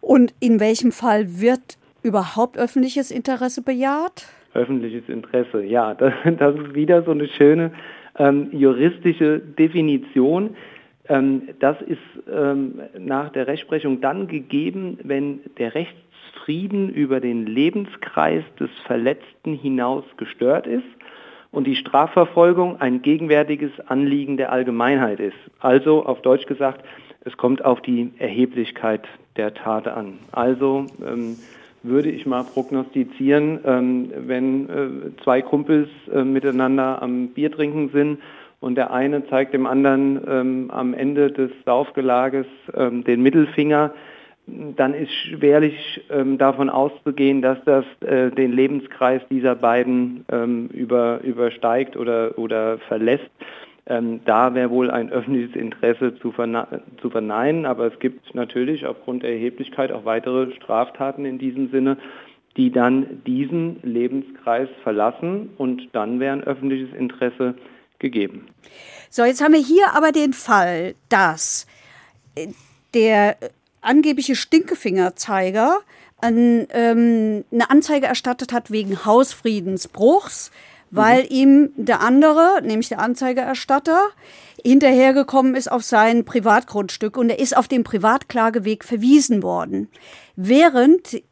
Und in welchem Fall wird überhaupt öffentliches Interesse bejaht? Öffentliches Interesse, ja, das, das ist wieder so eine schöne ähm, juristische Definition. Ähm, das ist ähm, nach der Rechtsprechung dann gegeben, wenn der Rechtsfrieden über den Lebenskreis des Verletzten hinaus gestört ist und die Strafverfolgung ein gegenwärtiges Anliegen der Allgemeinheit ist. Also auf Deutsch gesagt, es kommt auf die Erheblichkeit der Tat an. Also ähm, würde ich mal prognostizieren, ähm, wenn äh, zwei Kumpels äh, miteinander am Bier trinken sind und der eine zeigt dem anderen ähm, am Ende des Saufgelages ähm, den Mittelfinger, dann ist schwerlich davon auszugehen, dass das äh, den Lebenskreis dieser beiden über, übersteigt oder verlässt. Ähm, da wäre wohl ein öffentliches Interesse zu, zu, verneinen, aber es gibt natürlich aufgrund der Erheblichkeit auch weitere Straftaten in diesem Sinne, die dann diesen Lebenskreis verlassen und dann wäre ein öffentliches Interesse gegeben. So, jetzt haben wir hier aber den Fall, dass äh, der angebliche Stinkefingerzeiger an, ähm, eine Anzeige erstattet hat wegen Hausfriedensbruchs weil mhm. ihm der andere, nämlich der Anzeigerstatter, hinterhergekommen ist auf sein Privatgrundstück und er ist auf dem Privatklageweg verwiesen worden. Während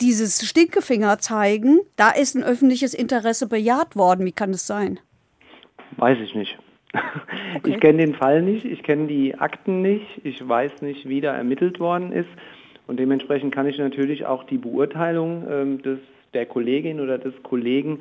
dieses Stinkefinger zeigen, da ist ein öffentliches Interesse bejaht worden. Wie kann das sein? Weiß ich nicht. Okay. Ich kenne den Fall nicht, ich kenne die Akten nicht, ich weiß nicht, wie da ermittelt worden ist. Und dementsprechend kann ich natürlich auch die Beurteilung ähm, des, der Kollegin oder des Kollegen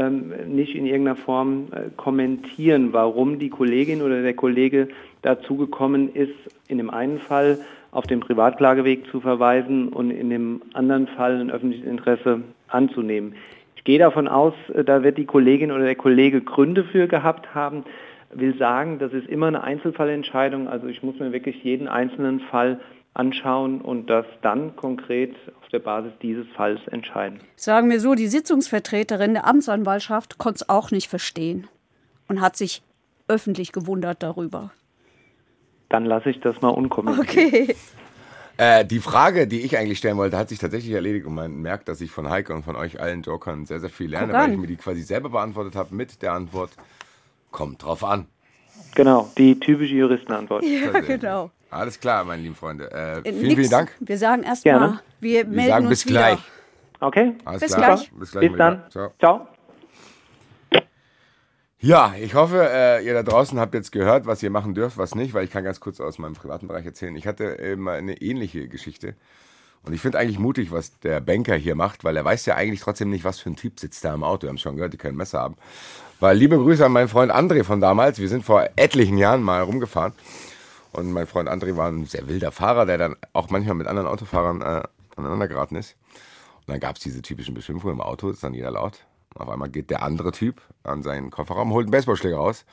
nicht in irgendeiner Form äh, kommentieren, warum die Kollegin oder der Kollege dazu gekommen ist, in dem einen Fall auf den Privatklageweg zu verweisen und in dem anderen Fall ein öffentliches Interesse anzunehmen. Ich gehe davon aus, äh, da wird die Kollegin oder der Kollege Gründe für gehabt haben, will sagen, das ist immer eine Einzelfallentscheidung. Also ich muss mir wirklich jeden einzelnen Fall anschauen und das dann konkret auf der Basis dieses Falls entscheiden. Sagen wir so, die Sitzungsvertreterin der Amtsanwaltschaft konnte es auch nicht verstehen und hat sich öffentlich gewundert darüber. Dann lasse ich das mal unkommentiert. Okay. Äh, die Frage, die ich eigentlich stellen wollte, hat sich tatsächlich erledigt und man merkt, dass ich von Heike und von euch allen Jokern sehr, sehr viel lerne, weil ich mir die quasi selber beantwortet habe mit der Antwort, kommt drauf an. Genau, die typische Juristenantwort. Ja, genau. Alles klar, meine lieben Freunde. Äh, Äh, vielen, nix. vielen Dank. Wir sagen erst Gerne. mal, wir, Wir melden sagen uns bis wieder. gleich. Okay? Alles Bis klar. gleich. Bis, gleich Bis dann. Ciao. Ciao. Ja, ich hoffe, äh, ihr da draußen habt jetzt gehört, was ihr machen dürft, was nicht, weil ich kann ganz kurz aus meinem privaten Bereich erzählen. Ich hatte mal eine ähnliche Geschichte. Und ich finde eigentlich mutig, was der Banker hier macht, weil er weiß ja eigentlich trotzdem nicht, was für ein Typ sitzt da im Auto. Wir haben schon gehört, die können Messer haben. Weil liebe Grüße an meinen Freund André von damals. Wir sind vor etlichen Jahren mal rumgefahren. Und mein Freund André war ein sehr wilder Fahrer, der dann auch manchmal mit anderen Autofahrern äh, aneinander geraten ist. Und dann gab es diese typischen Beschimpfungen im Auto, ist dann jeder laut. Auf einmal geht der andere Typ an seinen Kofferraum, holt einen Baseballschläger raus.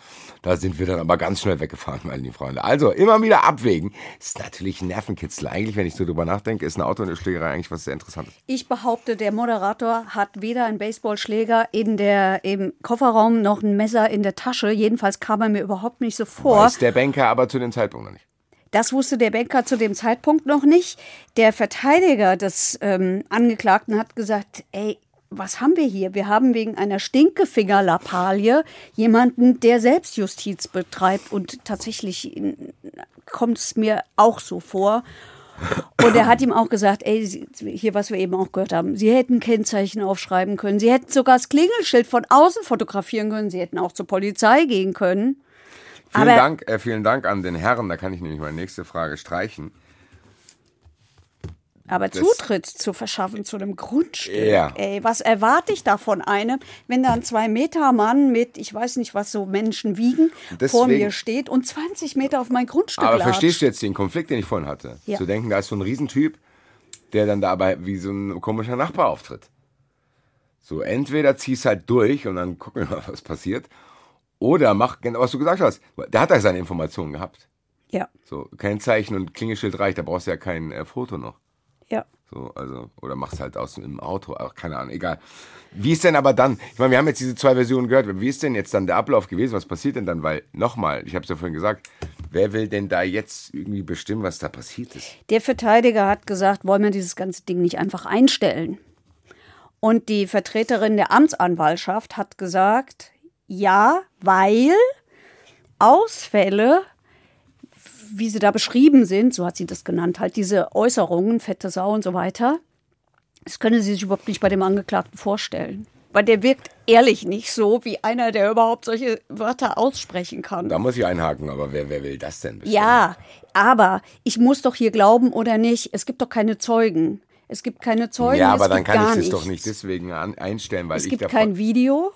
Da sind wir dann aber ganz schnell weggefahren, meine lieben Freunde. Also immer wieder abwägen. Ist natürlich ein Nervenkitzel. Eigentlich, wenn ich so drüber nachdenke, ist ein Auto und eine Schlägerei eigentlich was sehr Interessantes. Ich behaupte, der Moderator hat weder einen Baseballschläger in der, im Kofferraum noch ein Messer in der Tasche. Jedenfalls kam er mir überhaupt nicht so vor. Weiß der Banker aber zu dem Zeitpunkt noch nicht. Das wusste der Banker zu dem Zeitpunkt noch nicht. Der Verteidiger des ähm, Angeklagten hat gesagt, ey, was haben wir hier? Wir haben wegen einer Stinkefinger-Lappalie jemanden, der Selbstjustiz betreibt. Und tatsächlich kommt es mir auch so vor. Und er hat ihm auch gesagt, ey, hier, was wir eben auch gehört haben, Sie hätten Kennzeichen aufschreiben können. Sie hätten sogar das Klingelschild von außen fotografieren können. Sie hätten auch zur Polizei gehen können. Vielen Aber- Dank, äh, vielen Dank an den Herren. Da kann ich nämlich meine nächste Frage streichen. Aber Das- Zutritt zu verschaffen zu einem Grundstück, Ja. ey, was erwarte ich da von einem, wenn da ein Zwei-Meter-Mann mit, ich weiß nicht, was so Menschen wiegen, vor Deswegen- mir steht und 20 Meter auf mein Grundstück Aber latscht. verstehst du jetzt den Konflikt, den ich vorhin hatte? Ja. Zu denken, da ist so ein Riesentyp, der dann da aber wie so ein komischer Nachbar auftritt. So, entweder zieh's halt durch und dann gucken wir mal, was passiert. Oder mach genau, was du gesagt hast. Der hat ja seine Informationen gehabt. Ja, So, Kennzeichen und Klingelschild reicht, da brauchst du ja kein äh, Foto noch. Ja. So, also, oder machst halt aus dem Auto, ach, keine Ahnung, egal. Wie ist denn aber dann, ich meine, wir haben jetzt diese zwei Versionen gehört, wie ist denn jetzt dann der Ablauf gewesen, was passiert denn dann? Weil, nochmal, ich habe es ja vorhin gesagt, wer will denn da jetzt irgendwie bestimmen, was da passiert ist? Der Verteidiger hat gesagt, wollen wir dieses ganze Ding nicht einfach einstellen? Und die Vertreterin der Amtsanwaltschaft hat gesagt, ja, weil Ausfälle, wie sie da beschrieben sind, so hat sie das genannt, halt diese Äußerungen, fette Sau und so weiter, das könne sie sich überhaupt nicht bei dem Angeklagten vorstellen. Weil der wirkt ehrlich nicht so wie einer, der überhaupt solche Wörter aussprechen kann. Da muss ich einhaken, aber wer, wer will das denn bestimmen? Ja, aber ich muss doch hier glauben oder nicht. Es gibt doch keine Zeugen. Es gibt keine Zeugen. Ja, aber es dann kann ich das nichts. doch nicht deswegen einstellen, weil Es ich gibt davon, kein Video.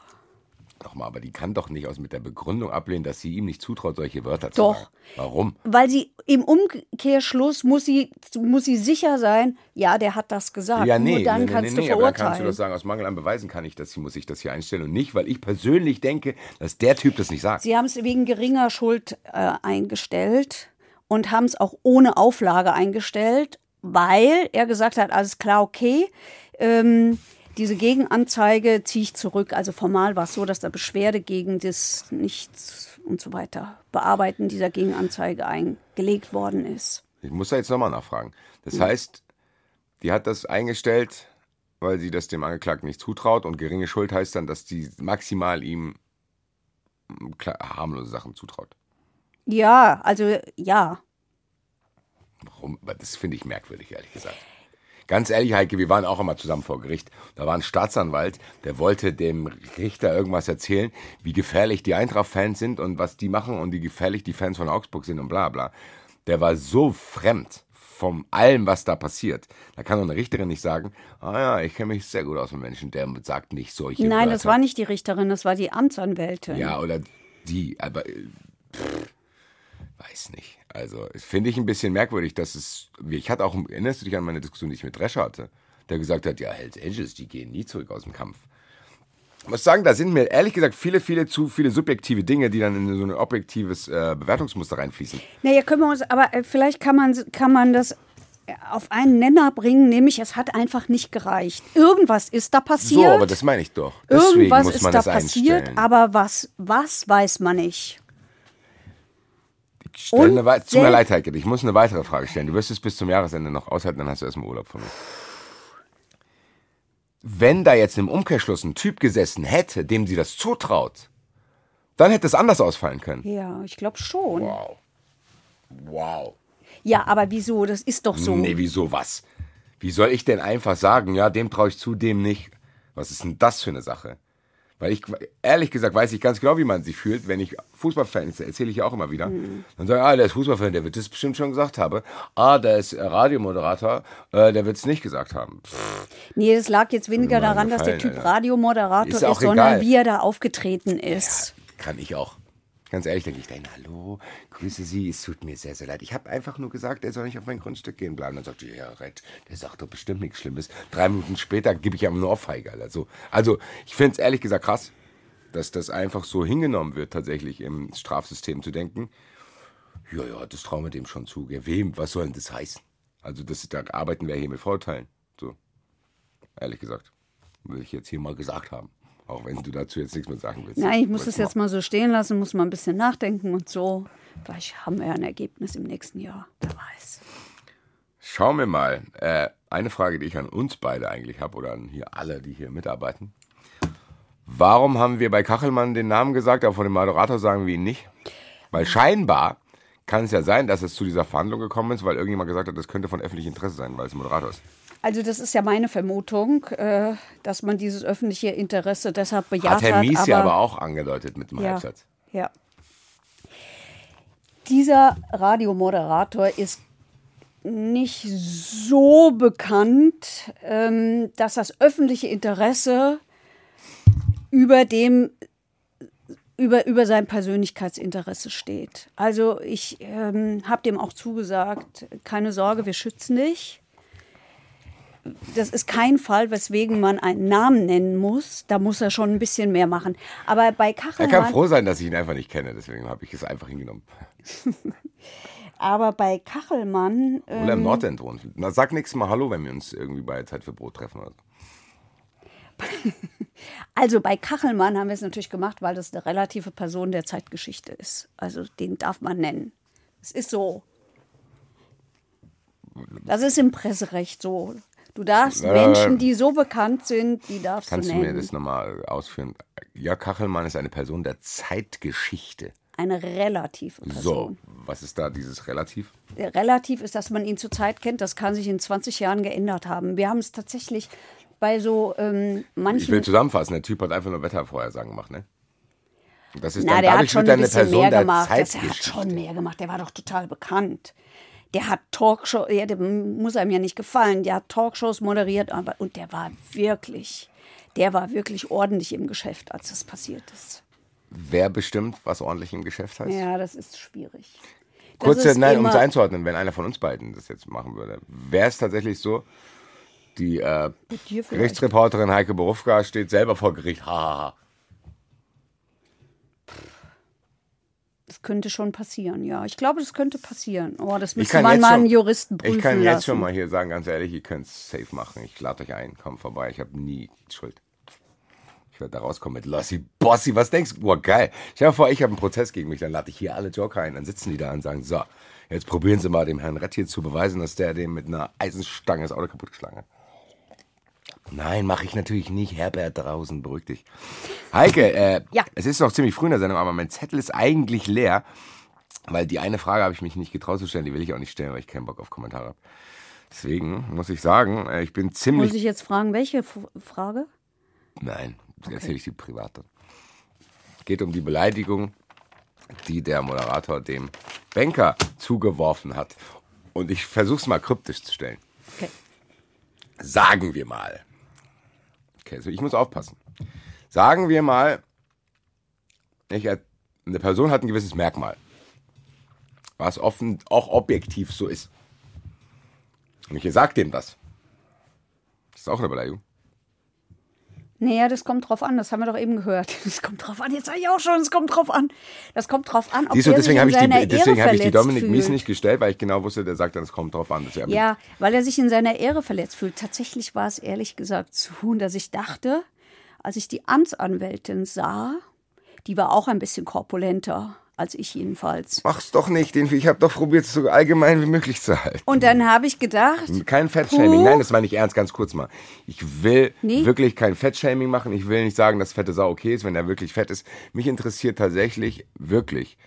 Nochmal, aber die kann doch nicht aus mit der Begründung ablehnen, dass sie ihm nicht zutraut, solche Wörter zu Doch. sagen. Warum? Weil sie im Umkehrschluss muss sie, muss sie sicher sein, ja, der hat das gesagt. Ja, nee, Nur dann nee, kannst nee, du nee, aber dann verurteilen. kannst du doch sagen, aus Mangel an Beweisen kann ich das, hier muss ich das hier einstellen und nicht, weil ich persönlich denke, dass der Typ das nicht sagt. Sie haben es wegen geringer Schuld äh, eingestellt und haben es auch ohne Auflage eingestellt, weil er gesagt hat, alles klar, okay, ähm, diese Gegenanzeige ziehe ich zurück. Also formal war es so, dass da Beschwerde gegen das Nichts und so weiter Bearbeiten dieser Gegenanzeige eingelegt worden ist. Ich muss da jetzt nochmal nachfragen. Das heißt, die hat das eingestellt, weil sie das dem Angeklagten nicht zutraut und geringe Schuld heißt dann, dass die maximal ihm mm, harmlose Sachen zutraut. Ja, also ja. Warum? Das finde ich merkwürdig, ehrlich gesagt. Ganz ehrlich, Heike, wir waren auch immer zusammen vor Gericht. Da war ein Staatsanwalt, der wollte dem Richter irgendwas erzählen, wie gefährlich die Eintracht-Fans sind und was die machen und wie gefährlich die Fans von Augsburg sind und bla bla. Der war so fremd, vom allem, was da passiert. Da kann doch eine Richterin nicht sagen, ah ja, ich kenne mich sehr gut aus mit Menschen, der sagt nicht solche Nein, Wörter. das war nicht die Richterin, das war die Amtsanwältin. Ja, oder die, aber äh, pff, weiß nicht. Also, finde ich ein bisschen merkwürdig, dass es. Ich hatte auch, erinnerst du dich an meine Diskussion, die ich mit Drescher hatte, der gesagt hat, ja, Hells Angels, die gehen nie zurück aus dem Kampf. Ich muss sagen, da sind mir ehrlich gesagt viele, viele zu viele subjektive Dinge, die dann in so ein objektives äh, Bewertungsmuster reinfließen. Naja, können wir uns, aber äh, vielleicht kann man, kann man das äh, auf einen Nenner bringen, nämlich es hat einfach nicht gereicht. Irgendwas ist da passiert. So, aber das meine ich doch. Deswegen Irgendwas muss ist man da passiert, einstellen. aber was, was weiß man nicht. Stell Und eine, tut mir leid, Heike, ich muss eine weitere Frage stellen. Du wirst es bis zum Jahresende noch aushalten, dann hast du erstmal Urlaub von mir. Wenn da jetzt im Umkehrschluss ein Typ gesessen hätte, dem sie das zutraut, dann hätte es anders ausfallen können. Ja, ich glaube schon. Wow. Wow. Ja, aber wieso? Das ist doch so. Nee, wieso was? Wie soll ich denn einfach sagen, ja, dem traue ich zu, dem nicht? Was ist denn das für eine Sache? Weil ich, ehrlich gesagt, weiß ich ganz genau, wie man sich fühlt, wenn ich Fußballfan, das erzähle ich ja auch immer wieder, dann sage ich, ah, der ist Fußballfan, der wird das bestimmt schon gesagt haben. Ah, der ist äh, Radiomoderator, äh, der wird es nicht gesagt haben. Pff, Nee, das lag jetzt weniger daran, dass der gefallen, Typ Alter. Radiomoderator Ist ist, sondern egal. wie er da aufgetreten ist. kann ich auch. Ganz ehrlich, denke ich, dann, hallo, grüße Sie, es tut mir sehr, sehr leid. Ich habe einfach nur gesagt, er soll nicht auf mein Grundstück gehen bleiben. Dann sagt er, ja, Red, der sagt doch bestimmt nichts Schlimmes. Drei Minuten später gebe ich ihm eine Ohrfeige, Alter. So, also, ich finde es ehrlich gesagt krass, dass das einfach so hingenommen wird, tatsächlich im Strafsystem zu denken. Ja, ja, das trauen wir dem schon zu. Ja, wem, was soll denn das heißen? Also, das, da arbeiten wir hier mit Vorurteilen. So, ehrlich gesagt. Will ich jetzt hier mal gesagt haben. Auch wenn du dazu jetzt nichts mehr sagen willst. Nein, ich muss das jetzt mal- mal so stehen lassen, muss mal ein bisschen nachdenken und so. Vielleicht haben wir ja ein Ergebnis im nächsten Jahr. Wer weiß. Schauen wir mal. Äh, eine Frage, die ich an uns beide eigentlich habe oder an hier alle, die hier mitarbeiten. Warum haben wir bei Kachelmann den Namen gesagt, aber von dem Moderator sagen wir ihn nicht? Weil scheinbar kann es ja sein, dass es zu dieser Verhandlung gekommen ist, weil irgendjemand gesagt hat, das könnte von öffentlichem Interesse sein, weil es ein Moderator ist. Also das ist ja meine Vermutung, äh, dass man dieses öffentliche Interesse deshalb bejaht Hat Herr hat. Mies aber, ja aber auch angedeutet mit dem ja, Halbsatz. ja. Dieser Radiomoderator ist nicht so bekannt, ähm, dass das öffentliche Interesse über dem über, über sein Persönlichkeitsinteresse steht. Also ich ähm, habe dem auch zugesagt, keine Sorge, wir schützen dich. Das ist kein Fall, weswegen man einen Namen nennen muss. Da muss er schon ein bisschen mehr machen. Aber bei Er kann Kachelmann, froh sein, dass ich ihn einfach nicht kenne, deswegen habe ich es einfach hingenommen. aber bei Kachelmann, äh, Oder im Nordend wohnt. Na, sag nächstes Mal Hallo, wenn wir uns irgendwie bei Zeit für Brot treffen. Oder so. also bei Kachelmann haben wir es natürlich gemacht, weil das eine relative Person der Zeitgeschichte ist. Also den darf man nennen. Es ist so. Das ist im Presserecht so. Du darfst Äh, Menschen, die so bekannt sind, die darfst Kannst du du mir das nochmal ausführen? Jörg Kachelmann ist eine Person der Zeitgeschichte. Eine relative So, Person. was ist da dieses Relativ? Relativ ist, dass man ihn zurzeit kennt. Das kann sich in 20 Jahren geändert haben. Wir haben es tatsächlich bei so ähm, Ich will manchen. zusammenfassen, der Typ hat einfach nur Wettervorhersagen gemacht, ne? Das ist Na, dann der hat schon ein eine bisschen Person mehr der gemacht. Das, er hat schon mehr gemacht. Der war doch total bekannt. Der hat Talkshows, ja, der muss einem ja nicht gefallen. Der hat Talkshows moderiert, aber und der war wirklich, der war wirklich ordentlich im Geschäft, als das passiert ist. Wer bestimmt, was ordentlich im Geschäft heißt? Ja, das ist schwierig. Das Kurze, ist nein, um es einzuordnen, wenn einer von uns beiden das jetzt machen würde. Wäre es tatsächlich so, die äh. Gerichtsreporterin Heike Borufka steht selber vor Gericht, hahaha. Könnte schon passieren, ja. Ich glaube, das könnte passieren. Oh, das Ich müsste man mal einen Juristen prüfen Ich kann jetzt lassen. schon mal hier sagen, ganz ehrlich, ihr könnt es safe machen. Ich lade euch ein, kommt vorbei. Ich habe nie Schuld. Ich werde da rauskommen mit Lossi Bossi. Was denkst du? Boah, geil. Stell dir vor, ich habe einen Prozess gegen mich, dann lade ich hier alle Joker ein. Dann sitzen die da und sagen, so, jetzt probieren sie mal dem Herrn Rett hier zu beweisen, dass der dem mit einer Eisenstange das Auto kaputtgeschlagen hat. Nein, mache ich natürlich nicht. Herbert draußen, beruhig dich. Heike, äh, Ja. es ist noch ziemlich früh in der Sendung, aber mein Zettel ist eigentlich leer. Weil die eine Frage habe ich mich nicht getraut zu stellen, die will ich auch nicht stellen, weil ich keinen Bock auf Kommentare habe. Deswegen muss ich sagen, äh, ich bin ziemlich. Muss ich jetzt fragen, welche F Frage? Nein, das erzähle ich die privat dann. Geht um die Beleidigung, die der Moderator dem Banker zugeworfen hat. Und ich versuche es mal kryptisch zu stellen. Okay. Sagen wir mal. Also ich muss aufpassen. Sagen wir mal, ich, eine Person hat ein gewisses Merkmal, was offen auch objektiv so ist. Und ich sage dem das. Das ist auch eine Beleidigung. Naja, das kommt drauf an, das haben wir doch eben gehört. Das kommt drauf an, jetzt sage ich auch schon, es kommt drauf an. Das kommt drauf an, ob Siehst du, deswegen sich habe ich, die, deswegen Ehre hab ich die Dominik. Mies nicht gestellt, weil ich genau wusste, der sagt dann, es kommt drauf an. Ja, Ja, weil er sich in seiner Ehre verletzt fühlt. Tatsächlich war es ehrlich gesagt so, dass ich dachte, als ich die Amtsanwältin sah, die war auch ein bisschen korpulenter als ich jedenfalls. Mach's doch nicht. den- Ich habe doch probiert, es so allgemein wie möglich zu halten. Und dann habe ich gedacht, Kein Fettshaming. Nein, das meine ich ernst, ganz kurz mal. Ich will Nee. wirklich kein Fettshaming machen. Ich will nicht sagen, dass fette Sau okay ist, wenn er wirklich fett ist. Mich interessiert tatsächlich wirklich.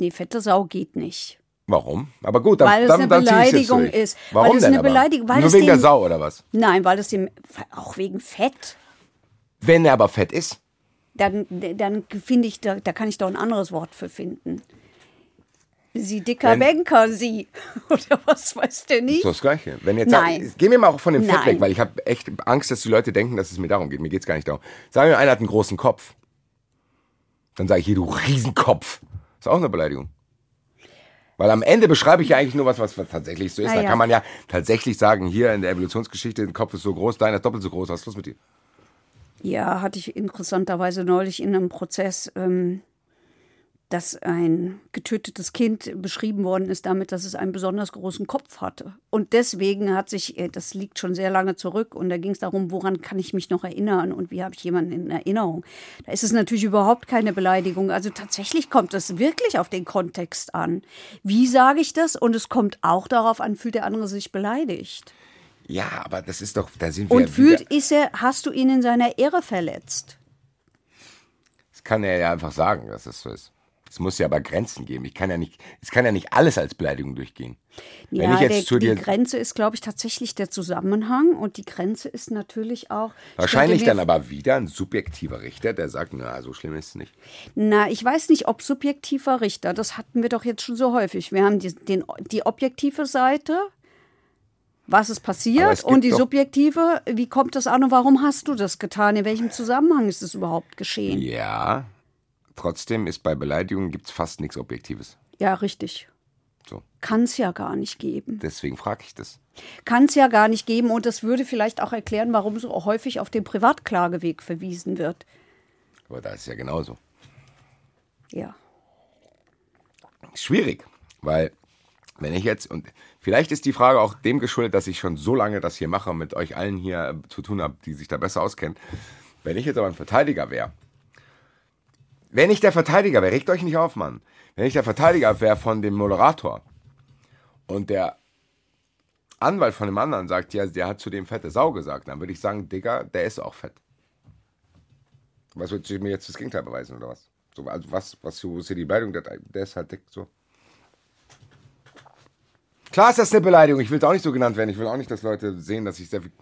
nee, fette Sau geht nicht. Warum? Aber gut, dann, Weil es dann, eine dann jetzt Beleidigung ist. Warum Weil es denn eine aber? Beleidigung- weil Nur es wegen der dem- Sau oder was? Nein, weil es dem, auch wegen Fett, Wenn er aber fett ist. Dann, dann finde ich, da, da kann ich doch ein anderes Wort für finden. Sie dicker Banker, sie. Oder was weiß der nicht? So das Gleiche. Wenn jetzt Nein. Sag, gehen wir mal auch von dem Fett Nein. weg, weil ich habe echt Angst, dass die Leute denken, dass es mir darum geht. Mir geht's gar nicht darum. Sagen wir, einer hat einen großen Kopf. Dann sage ich hier, du Riesenkopf. Ist auch eine Beleidigung. Weil am Ende beschreibe ich ja eigentlich nur was, was tatsächlich so ist. Ah, da ja. kann man ja tatsächlich sagen, hier in der Evolutionsgeschichte, der Kopf ist so groß, deiner ist doppelt so groß. Was ist los mit dir? Ja, hatte ich interessanterweise neulich in einem Prozess, ähm, dass ein getötetes Kind beschrieben worden ist damit, dass es einen besonders großen Kopf hatte. Und deswegen hat sich, äh, das liegt schon sehr lange zurück, und da ging es darum, woran kann ich mich noch erinnern und wie habe ich jemanden in Erinnerung. Da ist es natürlich überhaupt keine Beleidigung. Also tatsächlich kommt es wirklich auf den Kontext an. Wie sage ich das? Und es kommt auch darauf an, fühlt der andere sich beleidigt. Ja, aber das ist doch, da sind wir Und fühlt, ist er, hast du ihn in seiner Ehre verletzt? Das kann er ja einfach sagen, dass das so ist. Es muss ja aber Grenzen geben. Ich kann ja nicht, es kann ja nicht alles als Beleidigung durchgehen. Wenn Ja, ich jetzt der, zu dir, die Grenze ist, glaube ich, tatsächlich der Zusammenhang und die Grenze ist natürlich auch. ich wahrscheinlich dann aber wieder ein subjektiver Richter, der sagt, na, so schlimm ist es nicht. Na, ich weiß nicht, ob subjektiver Richter, das hatten wir doch jetzt schon so häufig. Wir haben die, den, die objektive Seite, was ist passiert, es gibt und die subjektive, wie kommt das an und warum hast du das getan? In welchem Zusammenhang ist es überhaupt geschehen? Ja, trotzdem ist bei Beleidigungen gibt's fast nichts Objektives. Ja, richtig. So, Kann es ja gar nicht geben. deswegen frage ich das. Kann es ja gar nicht geben und das würde vielleicht auch erklären, warum so häufig auf den Privatklageweg verwiesen wird. Aber da ist es ja genauso. Ja. Schwierig, weil wenn ich jetzt, und vielleicht ist die Frage auch dem geschuldet, dass ich schon so lange das hier mache und mit euch allen hier äh, zu tun habe, die sich da besser auskennen. Wenn ich jetzt aber ein Verteidiger wäre, wenn ich der Verteidiger wäre, regt euch nicht auf, Mann. Wenn ich der Verteidiger wäre von dem Moderator und der Anwalt von dem anderen sagt, ja, der hat zu dem fette Sau gesagt, dann würde ich sagen, Digga, der ist auch fett. Was würdest du mir jetzt das Gegenteil beweisen, oder was? So, also was, was, wo ist hier die Beleidigung? Der, der ist halt dick, so. Klar ist das eine Beleidigung. Ich will es auch nicht so genannt werden. Ich will auch nicht, dass Leute sehen, dass ich sehr viel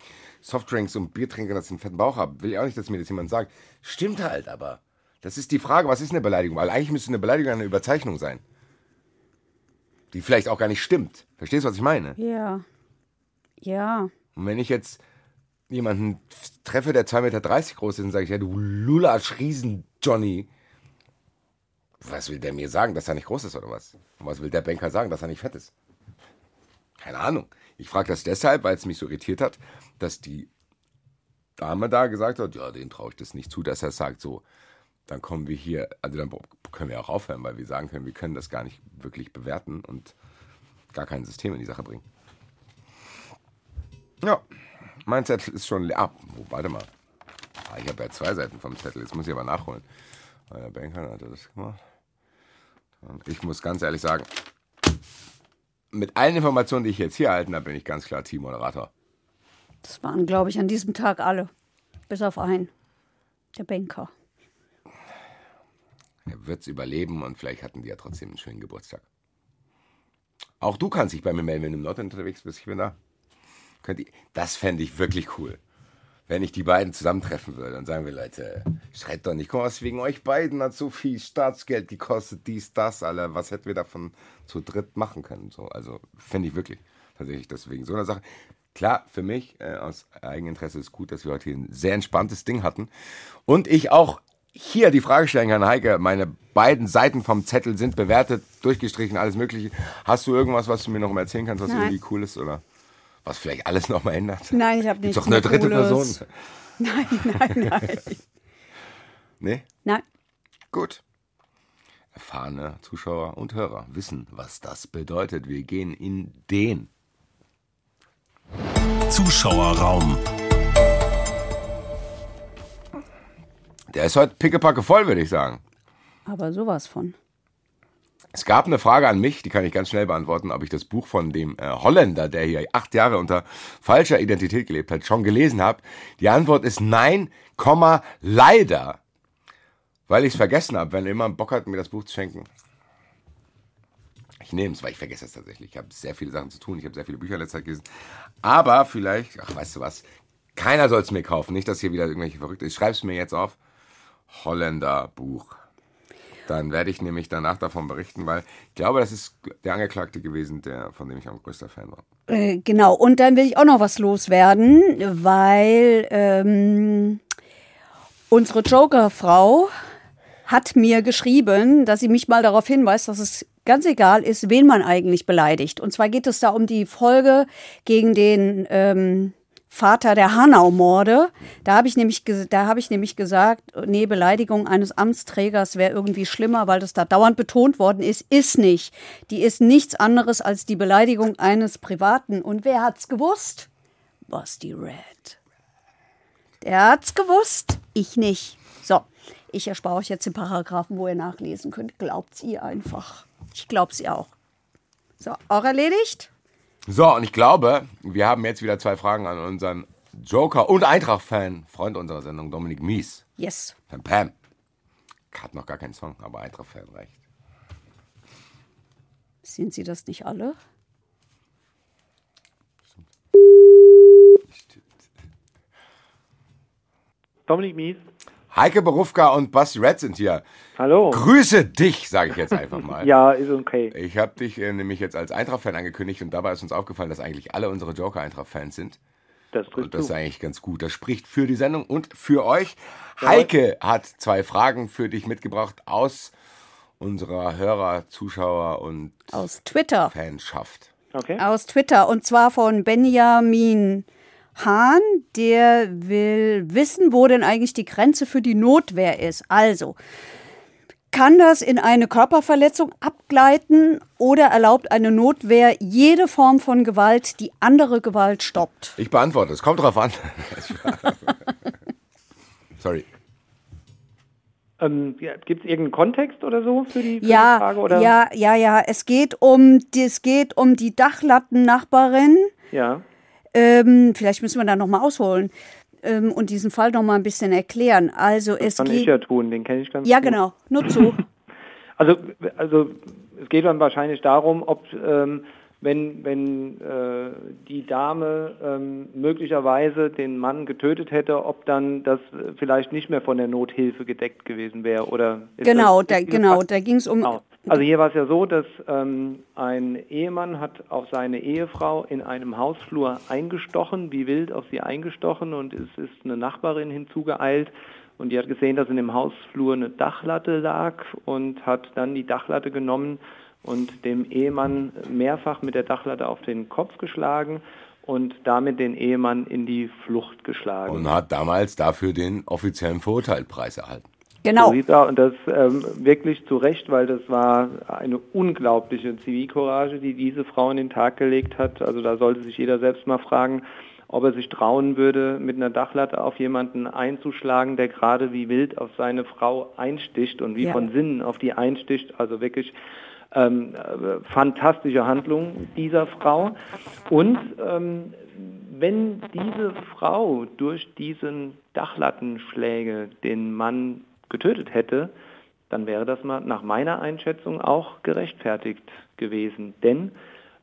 Softdrinks und Bier trinke und dass ich einen fetten Bauch habe. Will ich auch nicht, dass mir das jemand sagt. Stimmt halt aber. Das ist die Frage, was ist eine Beleidigung? Weil eigentlich müsste eine Beleidigung eine Überzeichnung sein. Die vielleicht auch gar nicht stimmt. Verstehst du, was ich meine? Ja. Ja. Und wenn ich jetzt jemanden treffe, der 2,30 Meter groß ist, dann sage ich, ja, du Lulatsch Riesen Johnny. Was will der mir sagen, dass er nicht groß ist oder was? Und was will der Banker sagen, dass er nicht fett ist? Keine Ahnung. Ich frage das deshalb, weil es mich so irritiert hat, dass die Dame da gesagt hat, ja, den traue ich das nicht zu, dass er sagt, so, dann kommen wir hier, also dann können wir auch aufhören, weil wir sagen können, wir können das gar nicht wirklich bewerten und gar kein System in die Sache bringen. Ja, mein Zettel ist schon leer. Ah, oh, warte mal. Ah, ich habe ja zwei Seiten vom Zettel, jetzt muss ich aber nachholen. Der Banker hat das gemacht. Ich muss ganz ehrlich sagen, mit allen Informationen, die ich jetzt hier erhalten habe, bin ich ganz klar Teammoderator. Das waren, glaube ich, an diesem Tag alle. Bis auf einen. Der Banker. Er wird es überleben und vielleicht hatten die ja trotzdem einen schönen Geburtstag. Auch du kannst dich bei mir melden, wenn du im Nord unterwegs bist. Ich bin da. Könnt ihr, das fände ich wirklich cool. Wenn ich die beiden zusammentreffen würde und sagen wir, Leute, schreit doch nicht, komm, was wegen euch beiden hat so viel Staatsgeld gekostet, dies, das, alle, was hätten wir davon zu dritt machen können? So, also finde ich wirklich tatsächlich deswegen so eine Sache. Klar, für mich äh, aus Eigeninteresse ist gut, dass wir heute hier ein sehr entspanntes Ding hatten und ich auch hier die Frage stellen kann, Heike, meine beiden Seiten vom Zettel sind bewertet, durchgestrichen, alles mögliche. Hast du irgendwas, was du mir noch mal erzählen kannst, was Nein. irgendwie cool ist oder? Was vielleicht alles nochmal ändert. Nein, ich habe nichts Gibt's doch eine dritte Cooles. Person. Nein, nein, nein. nee? Nein. Gut. Erfahrene Zuschauer und Hörer wissen, was das bedeutet. Wir gehen in den Zuschauerraum. Der ist heute pickepacke voll, würde ich sagen. Aber sowas von. Es gab eine Frage an mich, die kann ich ganz schnell beantworten, ob ich das Buch von dem äh, Holländer, der hier acht Jahre unter falscher Identität gelebt hat, schon gelesen habe. Die Antwort ist nein, Komma, leider. Weil ich es vergessen habe, wenn jemand Bock hat, mir das Buch zu schenken. Ich nehme es, weil ich vergesse es tatsächlich. Ich habe sehr viele Sachen zu tun. Ich habe sehr viele Bücher letzter Zeit gelesen. Aber vielleicht, ach, weißt du was? Keiner soll es mir kaufen. Nicht, dass hier wieder irgendwelche Verrückte. Ich schreibe es mir jetzt auf. Holländer Buch. Dann werde ich nämlich danach davon berichten, weil ich glaube, das ist der Angeklagte gewesen, der, von dem ich am größter Fan war. Äh, genau, und dann will ich auch noch was loswerden, weil ähm, unsere Joker-Frau hat mir geschrieben, dass sie mich mal darauf hinweist, dass es ganz egal ist, wen man eigentlich beleidigt. Und zwar geht es da um die Folge gegen den ähm, Vater der Hanau-Morde. Da habe ich, nämlich, hab ich nämlich gesagt, nee, Beleidigung eines Amtsträgers wäre irgendwie schlimmer, weil das da dauernd betont worden ist. Ist nicht. Die ist nichts anderes als die Beleidigung eines Privaten. Und wer hat's gewusst? Basti Red. Der hat's gewusst, ich nicht. So, ich erspare euch jetzt den Paragraphen, wo ihr nachlesen könnt. Glaubt's ihr einfach. Ich glaub's ihr auch. So, auch erledigt? So, und ich glaube, wir haben jetzt wieder zwei Fragen an unseren Joker und Eintracht-Fan, Freund unserer Sendung, Dominik Mies. Yes. Pam Pam. Hat noch gar keinen Song, aber Eintracht-Fan reicht. Sind Sie das nicht alle? Dominik Mies. Heike Berufka und Basti Red sind hier. Hallo. Grüße dich, sage ich jetzt einfach mal. ja, ist okay. Ich habe dich äh, nämlich jetzt als Eintracht-Fan angekündigt und dabei ist uns aufgefallen, dass eigentlich alle unsere Joker-Eintracht-Fans sind. Das, und das ist eigentlich ganz gut. Das spricht für die Sendung und für euch. Ja. Heike hat zwei Fragen für dich mitgebracht aus unserer Hörer, Zuschauer und aus Twitter Fanschaft. Okay. Aus Twitter und zwar von Benjamin Hahn, der will wissen, wo denn eigentlich die Grenze für die Notwehr ist. Also, kann das in eine Körperverletzung abgleiten oder erlaubt eine Notwehr jede Form von Gewalt, die andere Gewalt stoppt? Ich beantworte, es kommt drauf an. Sorry. Ähm, ja, Gibt es irgendeinen Kontext oder so für die, für ja, die Frage? Oder? Ja, ja, ja. Es geht um, es geht um die Dachlattennachbarin. Ja. Ähm, vielleicht müssen wir da nochmal ausholen ähm, und diesen Fall nochmal ein bisschen erklären. Also das es kann geht, ich ja tun, den kenne ich ganz Ja, gut. genau, nur zu. Also, also es geht dann wahrscheinlich darum, ob ähm, wenn, wenn äh, die Dame ähm, möglicherweise den Mann getötet hätte, ob dann das vielleicht nicht mehr von der Nothilfe gedeckt gewesen wäre oder genau, da, genau, da ging es um. Genau. Also hier war es ja so, dass ähm, ein Ehemann hat auf seine Ehefrau in einem Hausflur eingestochen, wie wild auf sie eingestochen und es ist eine Nachbarin hinzugeeilt und die hat gesehen, dass in dem Hausflur eine Dachlatte lag und hat dann die Dachlatte genommen und dem Ehemann mehrfach mit der Dachlatte auf den Kopf geschlagen und damit den Ehemann in die Flucht geschlagen. Und hat damals dafür den offiziellen Verurteiltpreis erhalten. Genau. So und das ähm, wirklich zu Recht, weil das war eine unglaubliche Zivilcourage, die diese Frau in den Tag gelegt hat. Also da sollte sich jeder selbst mal fragen, ob er sich trauen würde, mit einer Dachlatte auf jemanden einzuschlagen, der gerade wie wild auf seine Frau einsticht und wie ja. von Sinnen auf die einsticht. Also wirklich ähm, äh, fantastische Handlung dieser Frau. Und ähm, wenn diese Frau durch diesen Dachlattenschläge den Mann getötet hätte, dann wäre das nach meiner Einschätzung auch gerechtfertigt gewesen. Denn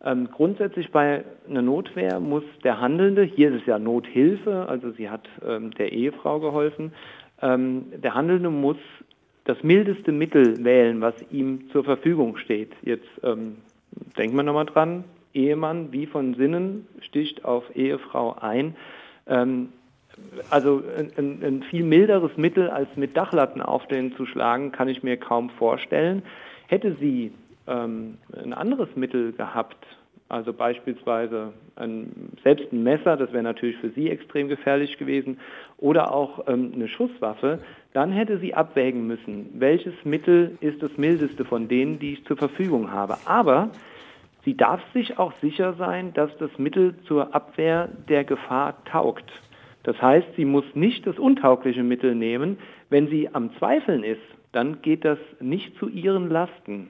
Ähm, grundsätzlich bei einer Notwehr muss der Handelnde, hier ist es ja Nothilfe, also sie hat ähm, der Ehefrau geholfen, ähm, der Handelnde muss das mildeste Mittel wählen, was ihm zur Verfügung steht. Jetzt ähm, denken wir nochmal dran, Ehemann wie von Sinnen sticht auf Ehefrau ein. Ähm, also ein, ein, viel milderes Mittel als mit Dachlatten auf den zu schlagen, kann ich mir kaum vorstellen. Hätte sie ähm, ein anderes Mittel gehabt, also beispielsweise ein, selbst ein Messer, das wäre natürlich für sie extrem gefährlich gewesen, oder auch ähm, eine Schusswaffe, dann hätte sie abwägen müssen, welches Mittel ist das mildeste von denen, die ich zur Verfügung habe. Aber sie darf sich auch sicher sein, dass das Mittel zur Abwehr der Gefahr taugt. Das heißt, sie muss nicht das untaugliche Mittel nehmen. Wenn sie am Zweifeln ist, dann geht das nicht zu ihren Lasten.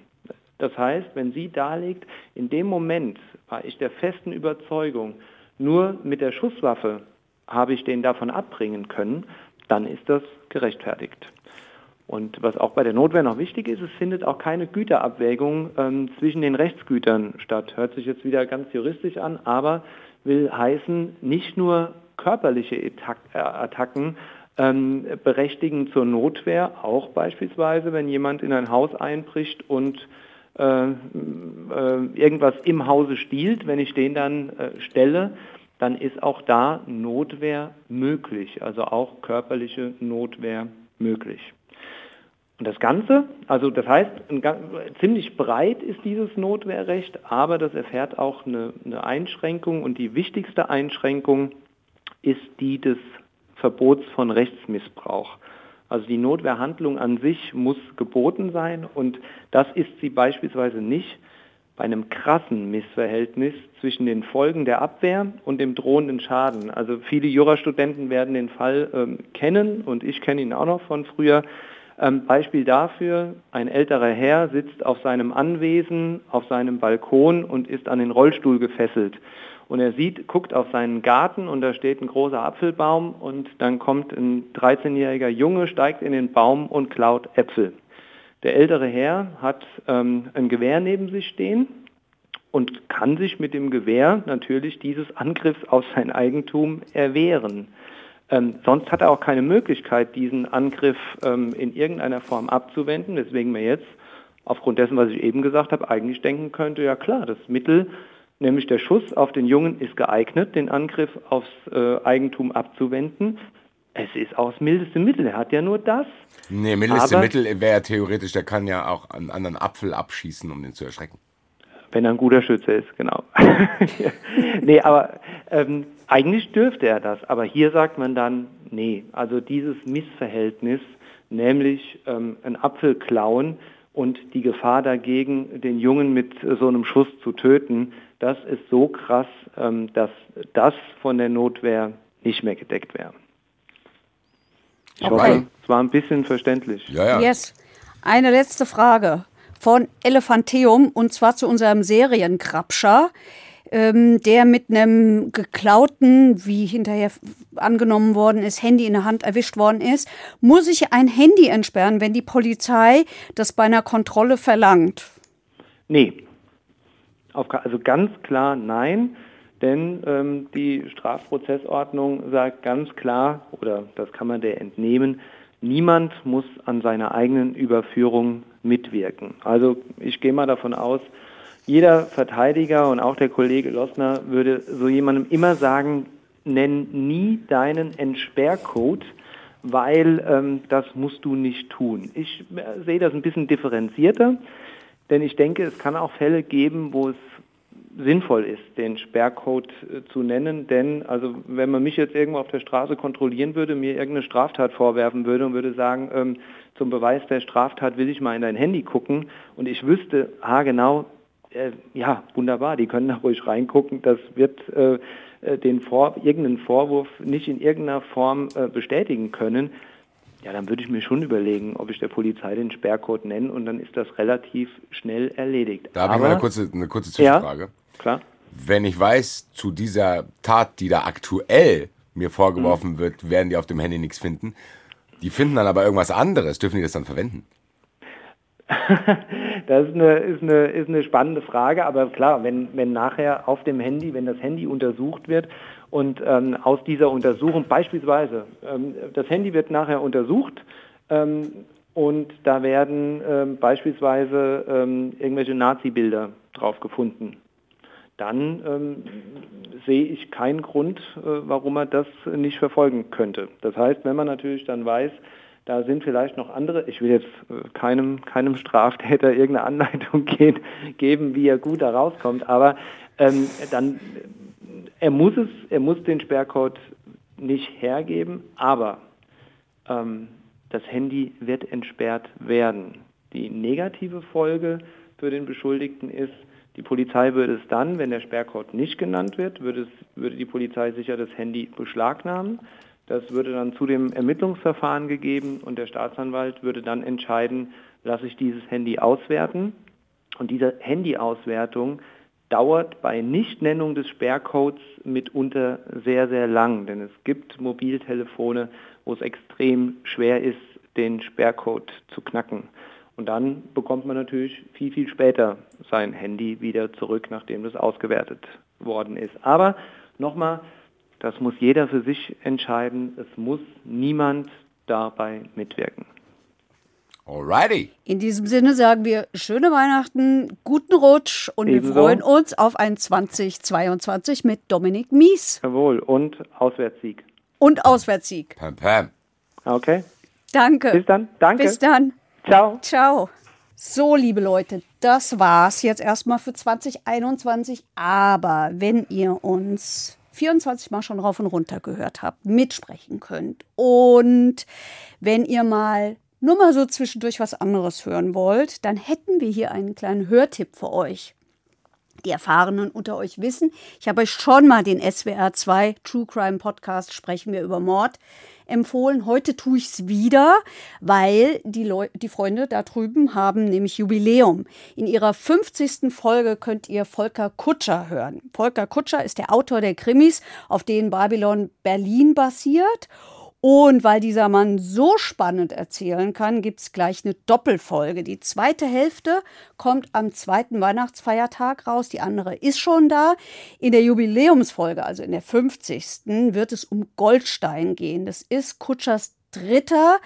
Das heißt, wenn sie darlegt, in dem Moment war ich der festen Überzeugung, nur mit der Schusswaffe habe ich den davon abbringen können, dann ist das gerechtfertigt. Und was auch bei der Notwehr noch wichtig ist, es findet auch keine Güterabwägung ähm, zwischen den Rechtsgütern statt. Hört sich jetzt wieder ganz juristisch an, aber will heißen, nicht nur körperliche äh, Attacken ähm, berechtigen zur Notwehr, auch beispielsweise, wenn jemand in ein Haus einbricht und äh, äh, irgendwas im Hause stiehlt, wenn ich den dann äh, stelle, dann ist auch da Notwehr möglich, also auch körperliche Notwehr möglich. Und das Ganze, also das heißt, ein, ziemlich breit ist dieses Notwehrrecht, aber das erfährt auch eine, eine Einschränkung und die wichtigste Einschränkung ist die des Verbots von Rechtsmissbrauch. Also die Notwehrhandlung an sich muss geboten sein und das ist sie beispielsweise nicht bei einem krassen Missverhältnis zwischen den Folgen der Abwehr und dem drohenden Schaden. Also viele Jurastudenten werden den Fall ähm, kennen und ich kenne ihn auch noch von früher. Ähm, Beispiel dafür, ein älterer Herr sitzt auf seinem Anwesen, auf seinem Balkon und ist an den Rollstuhl gefesselt. Und er sieht, guckt auf seinen Garten und da steht ein großer Apfelbaum und dann kommt ein 13-jähriger Junge, steigt in den Baum und klaut Äpfel. Der ältere Herr hat ähm, ein Gewehr neben sich stehen und kann sich mit dem Gewehr natürlich dieses Angriffs auf sein Eigentum erwehren. Ähm, sonst hat er auch keine Möglichkeit, diesen Angriff ähm, in irgendeiner Form abzuwenden, weswegen mir jetzt aufgrund dessen, was ich eben gesagt habe, eigentlich denken könnte, ja klar, das Mittel nämlich der Schuss auf den Jungen ist geeignet, den Angriff aufs äh, Eigentum abzuwenden. Es ist auch das mildeste Mittel. Er hat ja nur das. Nee, mildeste Mittel wäre ja theoretisch, der kann ja auch einen anderen Apfel abschießen, um den zu erschrecken. Wenn er ein guter Schütze ist, genau. nee, aber ähm, eigentlich dürfte er das. Aber hier sagt man dann, nee, also dieses Missverhältnis, nämlich ähm, ein Apfel klauen und die Gefahr dagegen, den Jungen mit so einem Schuss zu töten, das ist so krass, ähm, dass das von der Notwehr nicht mehr gedeckt wäre. Ich okay. hoffe, es war ein bisschen verständlich. Ja, ja. Yes. Eine letzte Frage von Elefanteum und zwar zu unserem Serienkrabscher, ähm, der mit einem geklauten, wie hinterher angenommen worden ist, Handy in der Hand erwischt worden ist. Muss ich ein Handy entsperren, wenn die Polizei das bei einer Kontrolle verlangt? Nee, also ganz klar nein, denn ähm, die Strafprozessordnung sagt ganz klar, oder das kann man der entnehmen, niemand muss an seiner eigenen Überführung mitwirken. Also ich gehe mal davon aus, jeder Verteidiger und auch der Kollege Lossner würde so jemandem immer sagen, nenn nie deinen Entsperrcode, weil ähm, das musst du nicht tun. Ich äh, sehe das ein bisschen differenzierter. Denn ich denke, es kann auch Fälle geben, wo es sinnvoll ist, den Sperrcode äh, zu nennen. Denn also wenn man mich jetzt irgendwo auf der Straße kontrollieren würde, mir irgendeine Straftat vorwerfen würde und würde sagen, ähm, zum Beweis der Straftat will ich mal in dein Handy gucken. Und ich wüsste, ah genau, äh, ja, wunderbar, die können da ruhig reingucken, das wird äh, äh den Vor irgendeinen Vorwurf nicht in irgendeiner Form äh, bestätigen können, ja, dann würde ich mir schon überlegen, ob ich der Polizei den Sperrcode nenne und dann ist das relativ schnell erledigt. Da habe ich mal eine kurze, eine kurze Zwischenfrage. Ja, klar. Wenn ich weiß, zu dieser Tat, die da aktuell mir vorgeworfen mhm. wird, werden die auf dem Handy nichts finden. Die finden dann aber irgendwas anderes. Dürfen die das dann verwenden? das ist eine, ist, eine, ist eine spannende Frage, aber klar, wenn, wenn nachher auf dem Handy, wenn das Handy untersucht wird und ähm, aus dieser Untersuchung beispielsweise, ähm, das Handy wird nachher untersucht ähm, und da werden ähm, beispielsweise ähm, irgendwelche Nazi-Bilder drauf gefunden. Dann ähm, sehe ich keinen Grund, äh, warum man das nicht verfolgen könnte. Das heißt, wenn man natürlich dann weiß, da sind vielleicht noch andere, ich will jetzt äh, keinem, keinem Straftäter irgendeine Anleitung geben, wie er gut da rauskommt, aber ähm, dann, er muss es, er muss den Sperrcode nicht hergeben, aber ähm, das Handy wird entsperrt werden. Die negative Folge für den Beschuldigten ist, die Polizei würde es dann, wenn der Sperrcode nicht genannt wird, würde, es, würde die Polizei sicher das Handy beschlagnahmen. Das würde dann zu dem Ermittlungsverfahren gegeben und der Staatsanwalt würde dann entscheiden, lasse ich dieses Handy auswerten. Und diese Handyauswertung dauert bei Nichtnennung des Sperrcodes mitunter sehr, sehr lang, denn es gibt Mobiltelefone, wo es extrem schwer ist, den Sperrcode zu knacken. Und dann bekommt man natürlich viel, viel später sein Handy wieder zurück, nachdem das ausgewertet worden ist. Aber nochmal, das muss jeder für sich entscheiden. Es muss niemand dabei mitwirken. Alrighty. In diesem Sinne sagen wir schöne Weihnachten, guten Rutsch und Ebenso. wir freuen uns auf ein 2022 mit Dominik Mies Jawohl, und Auswärtssieg. und Auswärtssieg. Pam, pam. Okay, Danke. bis dann. Danke. Bis dann. Ciao. Ciao. So, liebe Leute, das war's jetzt erstmal für 2021. Aber wenn ihr uns 24 Mal schon rauf und runter gehört habt, mitsprechen könnt und wenn ihr mal nur mal so zwischendurch was anderes hören wollt, dann hätten wir hier einen kleinen Hörtipp für euch. Die Erfahrenen unter euch wissen, ich habe euch schon mal den SWR 2 True Crime Podcast Sprechen wir über Mord empfohlen. Heute tue ich es wieder, weil die, die Freunde da drüben haben nämlich Jubiläum. In ihrer 50. Folge könnt ihr Volker Kutscher hören. Volker Kutscher ist der Autor der Krimis, auf denen Babylon Berlin basiert. Und weil dieser Mann so spannend erzählen kann, gibt es gleich eine Doppelfolge. Die zweite Hälfte kommt am zweiten Weihnachtsfeiertag raus, die andere ist schon da. In der Jubiläumsfolge, also in der 50. wird es um Goldstein gehen. Das ist Kutschers dritter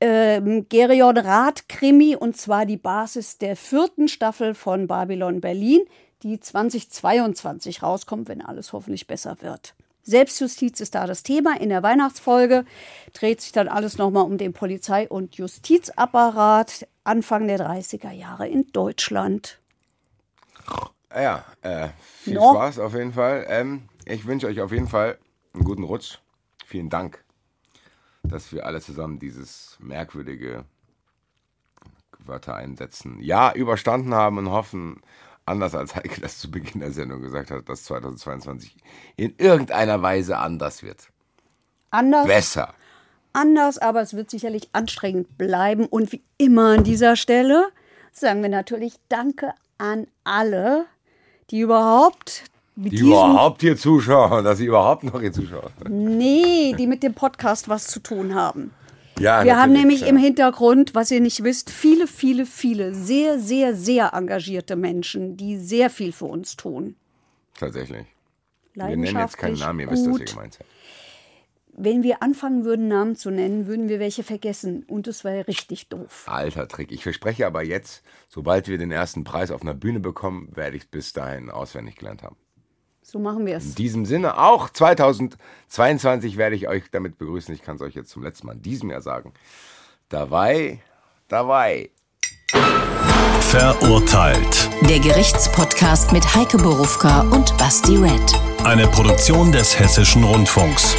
ähm, Gerion Rath-Krimi und zwar die Basis der vierten Staffel von Babylon Berlin, die 2022 rauskommt, wenn alles hoffentlich besser wird. Selbstjustiz ist da das Thema. In der Weihnachtsfolge dreht sich dann alles nochmal um den Polizei- und Justizapparat Anfang der 30er Jahre in Deutschland. Ja, äh, viel No. Spaß auf jeden Fall. Ähm, ich wünsche euch auf jeden Fall einen guten Rutsch. Vielen Dank, dass wir alle zusammen dieses merkwürdige Wörter einsetzen. Ja, überstanden haben und hoffen, anders als Heike das zu Beginn der Sendung gesagt hat, dass 2022 in irgendeiner Weise anders wird. Anders, Besser. anders, aber es wird sicherlich anstrengend bleiben. Und wie immer an dieser Stelle sagen wir natürlich Danke an alle, die überhaupt Die überhaupt hier zuschauen, dass sie überhaupt noch hier zuschauen. Nee, die mit dem Podcast was zu tun haben. Ja, Wir haben nämlich ja. im Hintergrund, was ihr nicht wisst, viele, viele, viele sehr, sehr, sehr engagierte Menschen, die sehr viel für uns tun. Tatsächlich. Wir nennen jetzt keinen Namen, ihr wisst, was ihr gemeint habt. Wenn wir anfangen würden, Namen zu nennen, würden wir welche vergessen. Und das wäre richtig doof. Alter Trick. Ich verspreche aber jetzt, sobald wir den ersten Preis auf einer Bühne bekommen, werde ich es bis dahin auswendig gelernt haben. So machen wir In es. diesem Sinne, auch 2022 werde ich euch damit begrüßen. Ich kann es euch jetzt zum letzten Mal in diesem Jahr sagen. Dabei, dabei. Verurteilt. Der Gerichtspodcast mit Heike Borufka und Basti Red. Eine Produktion des Hessischen Rundfunks.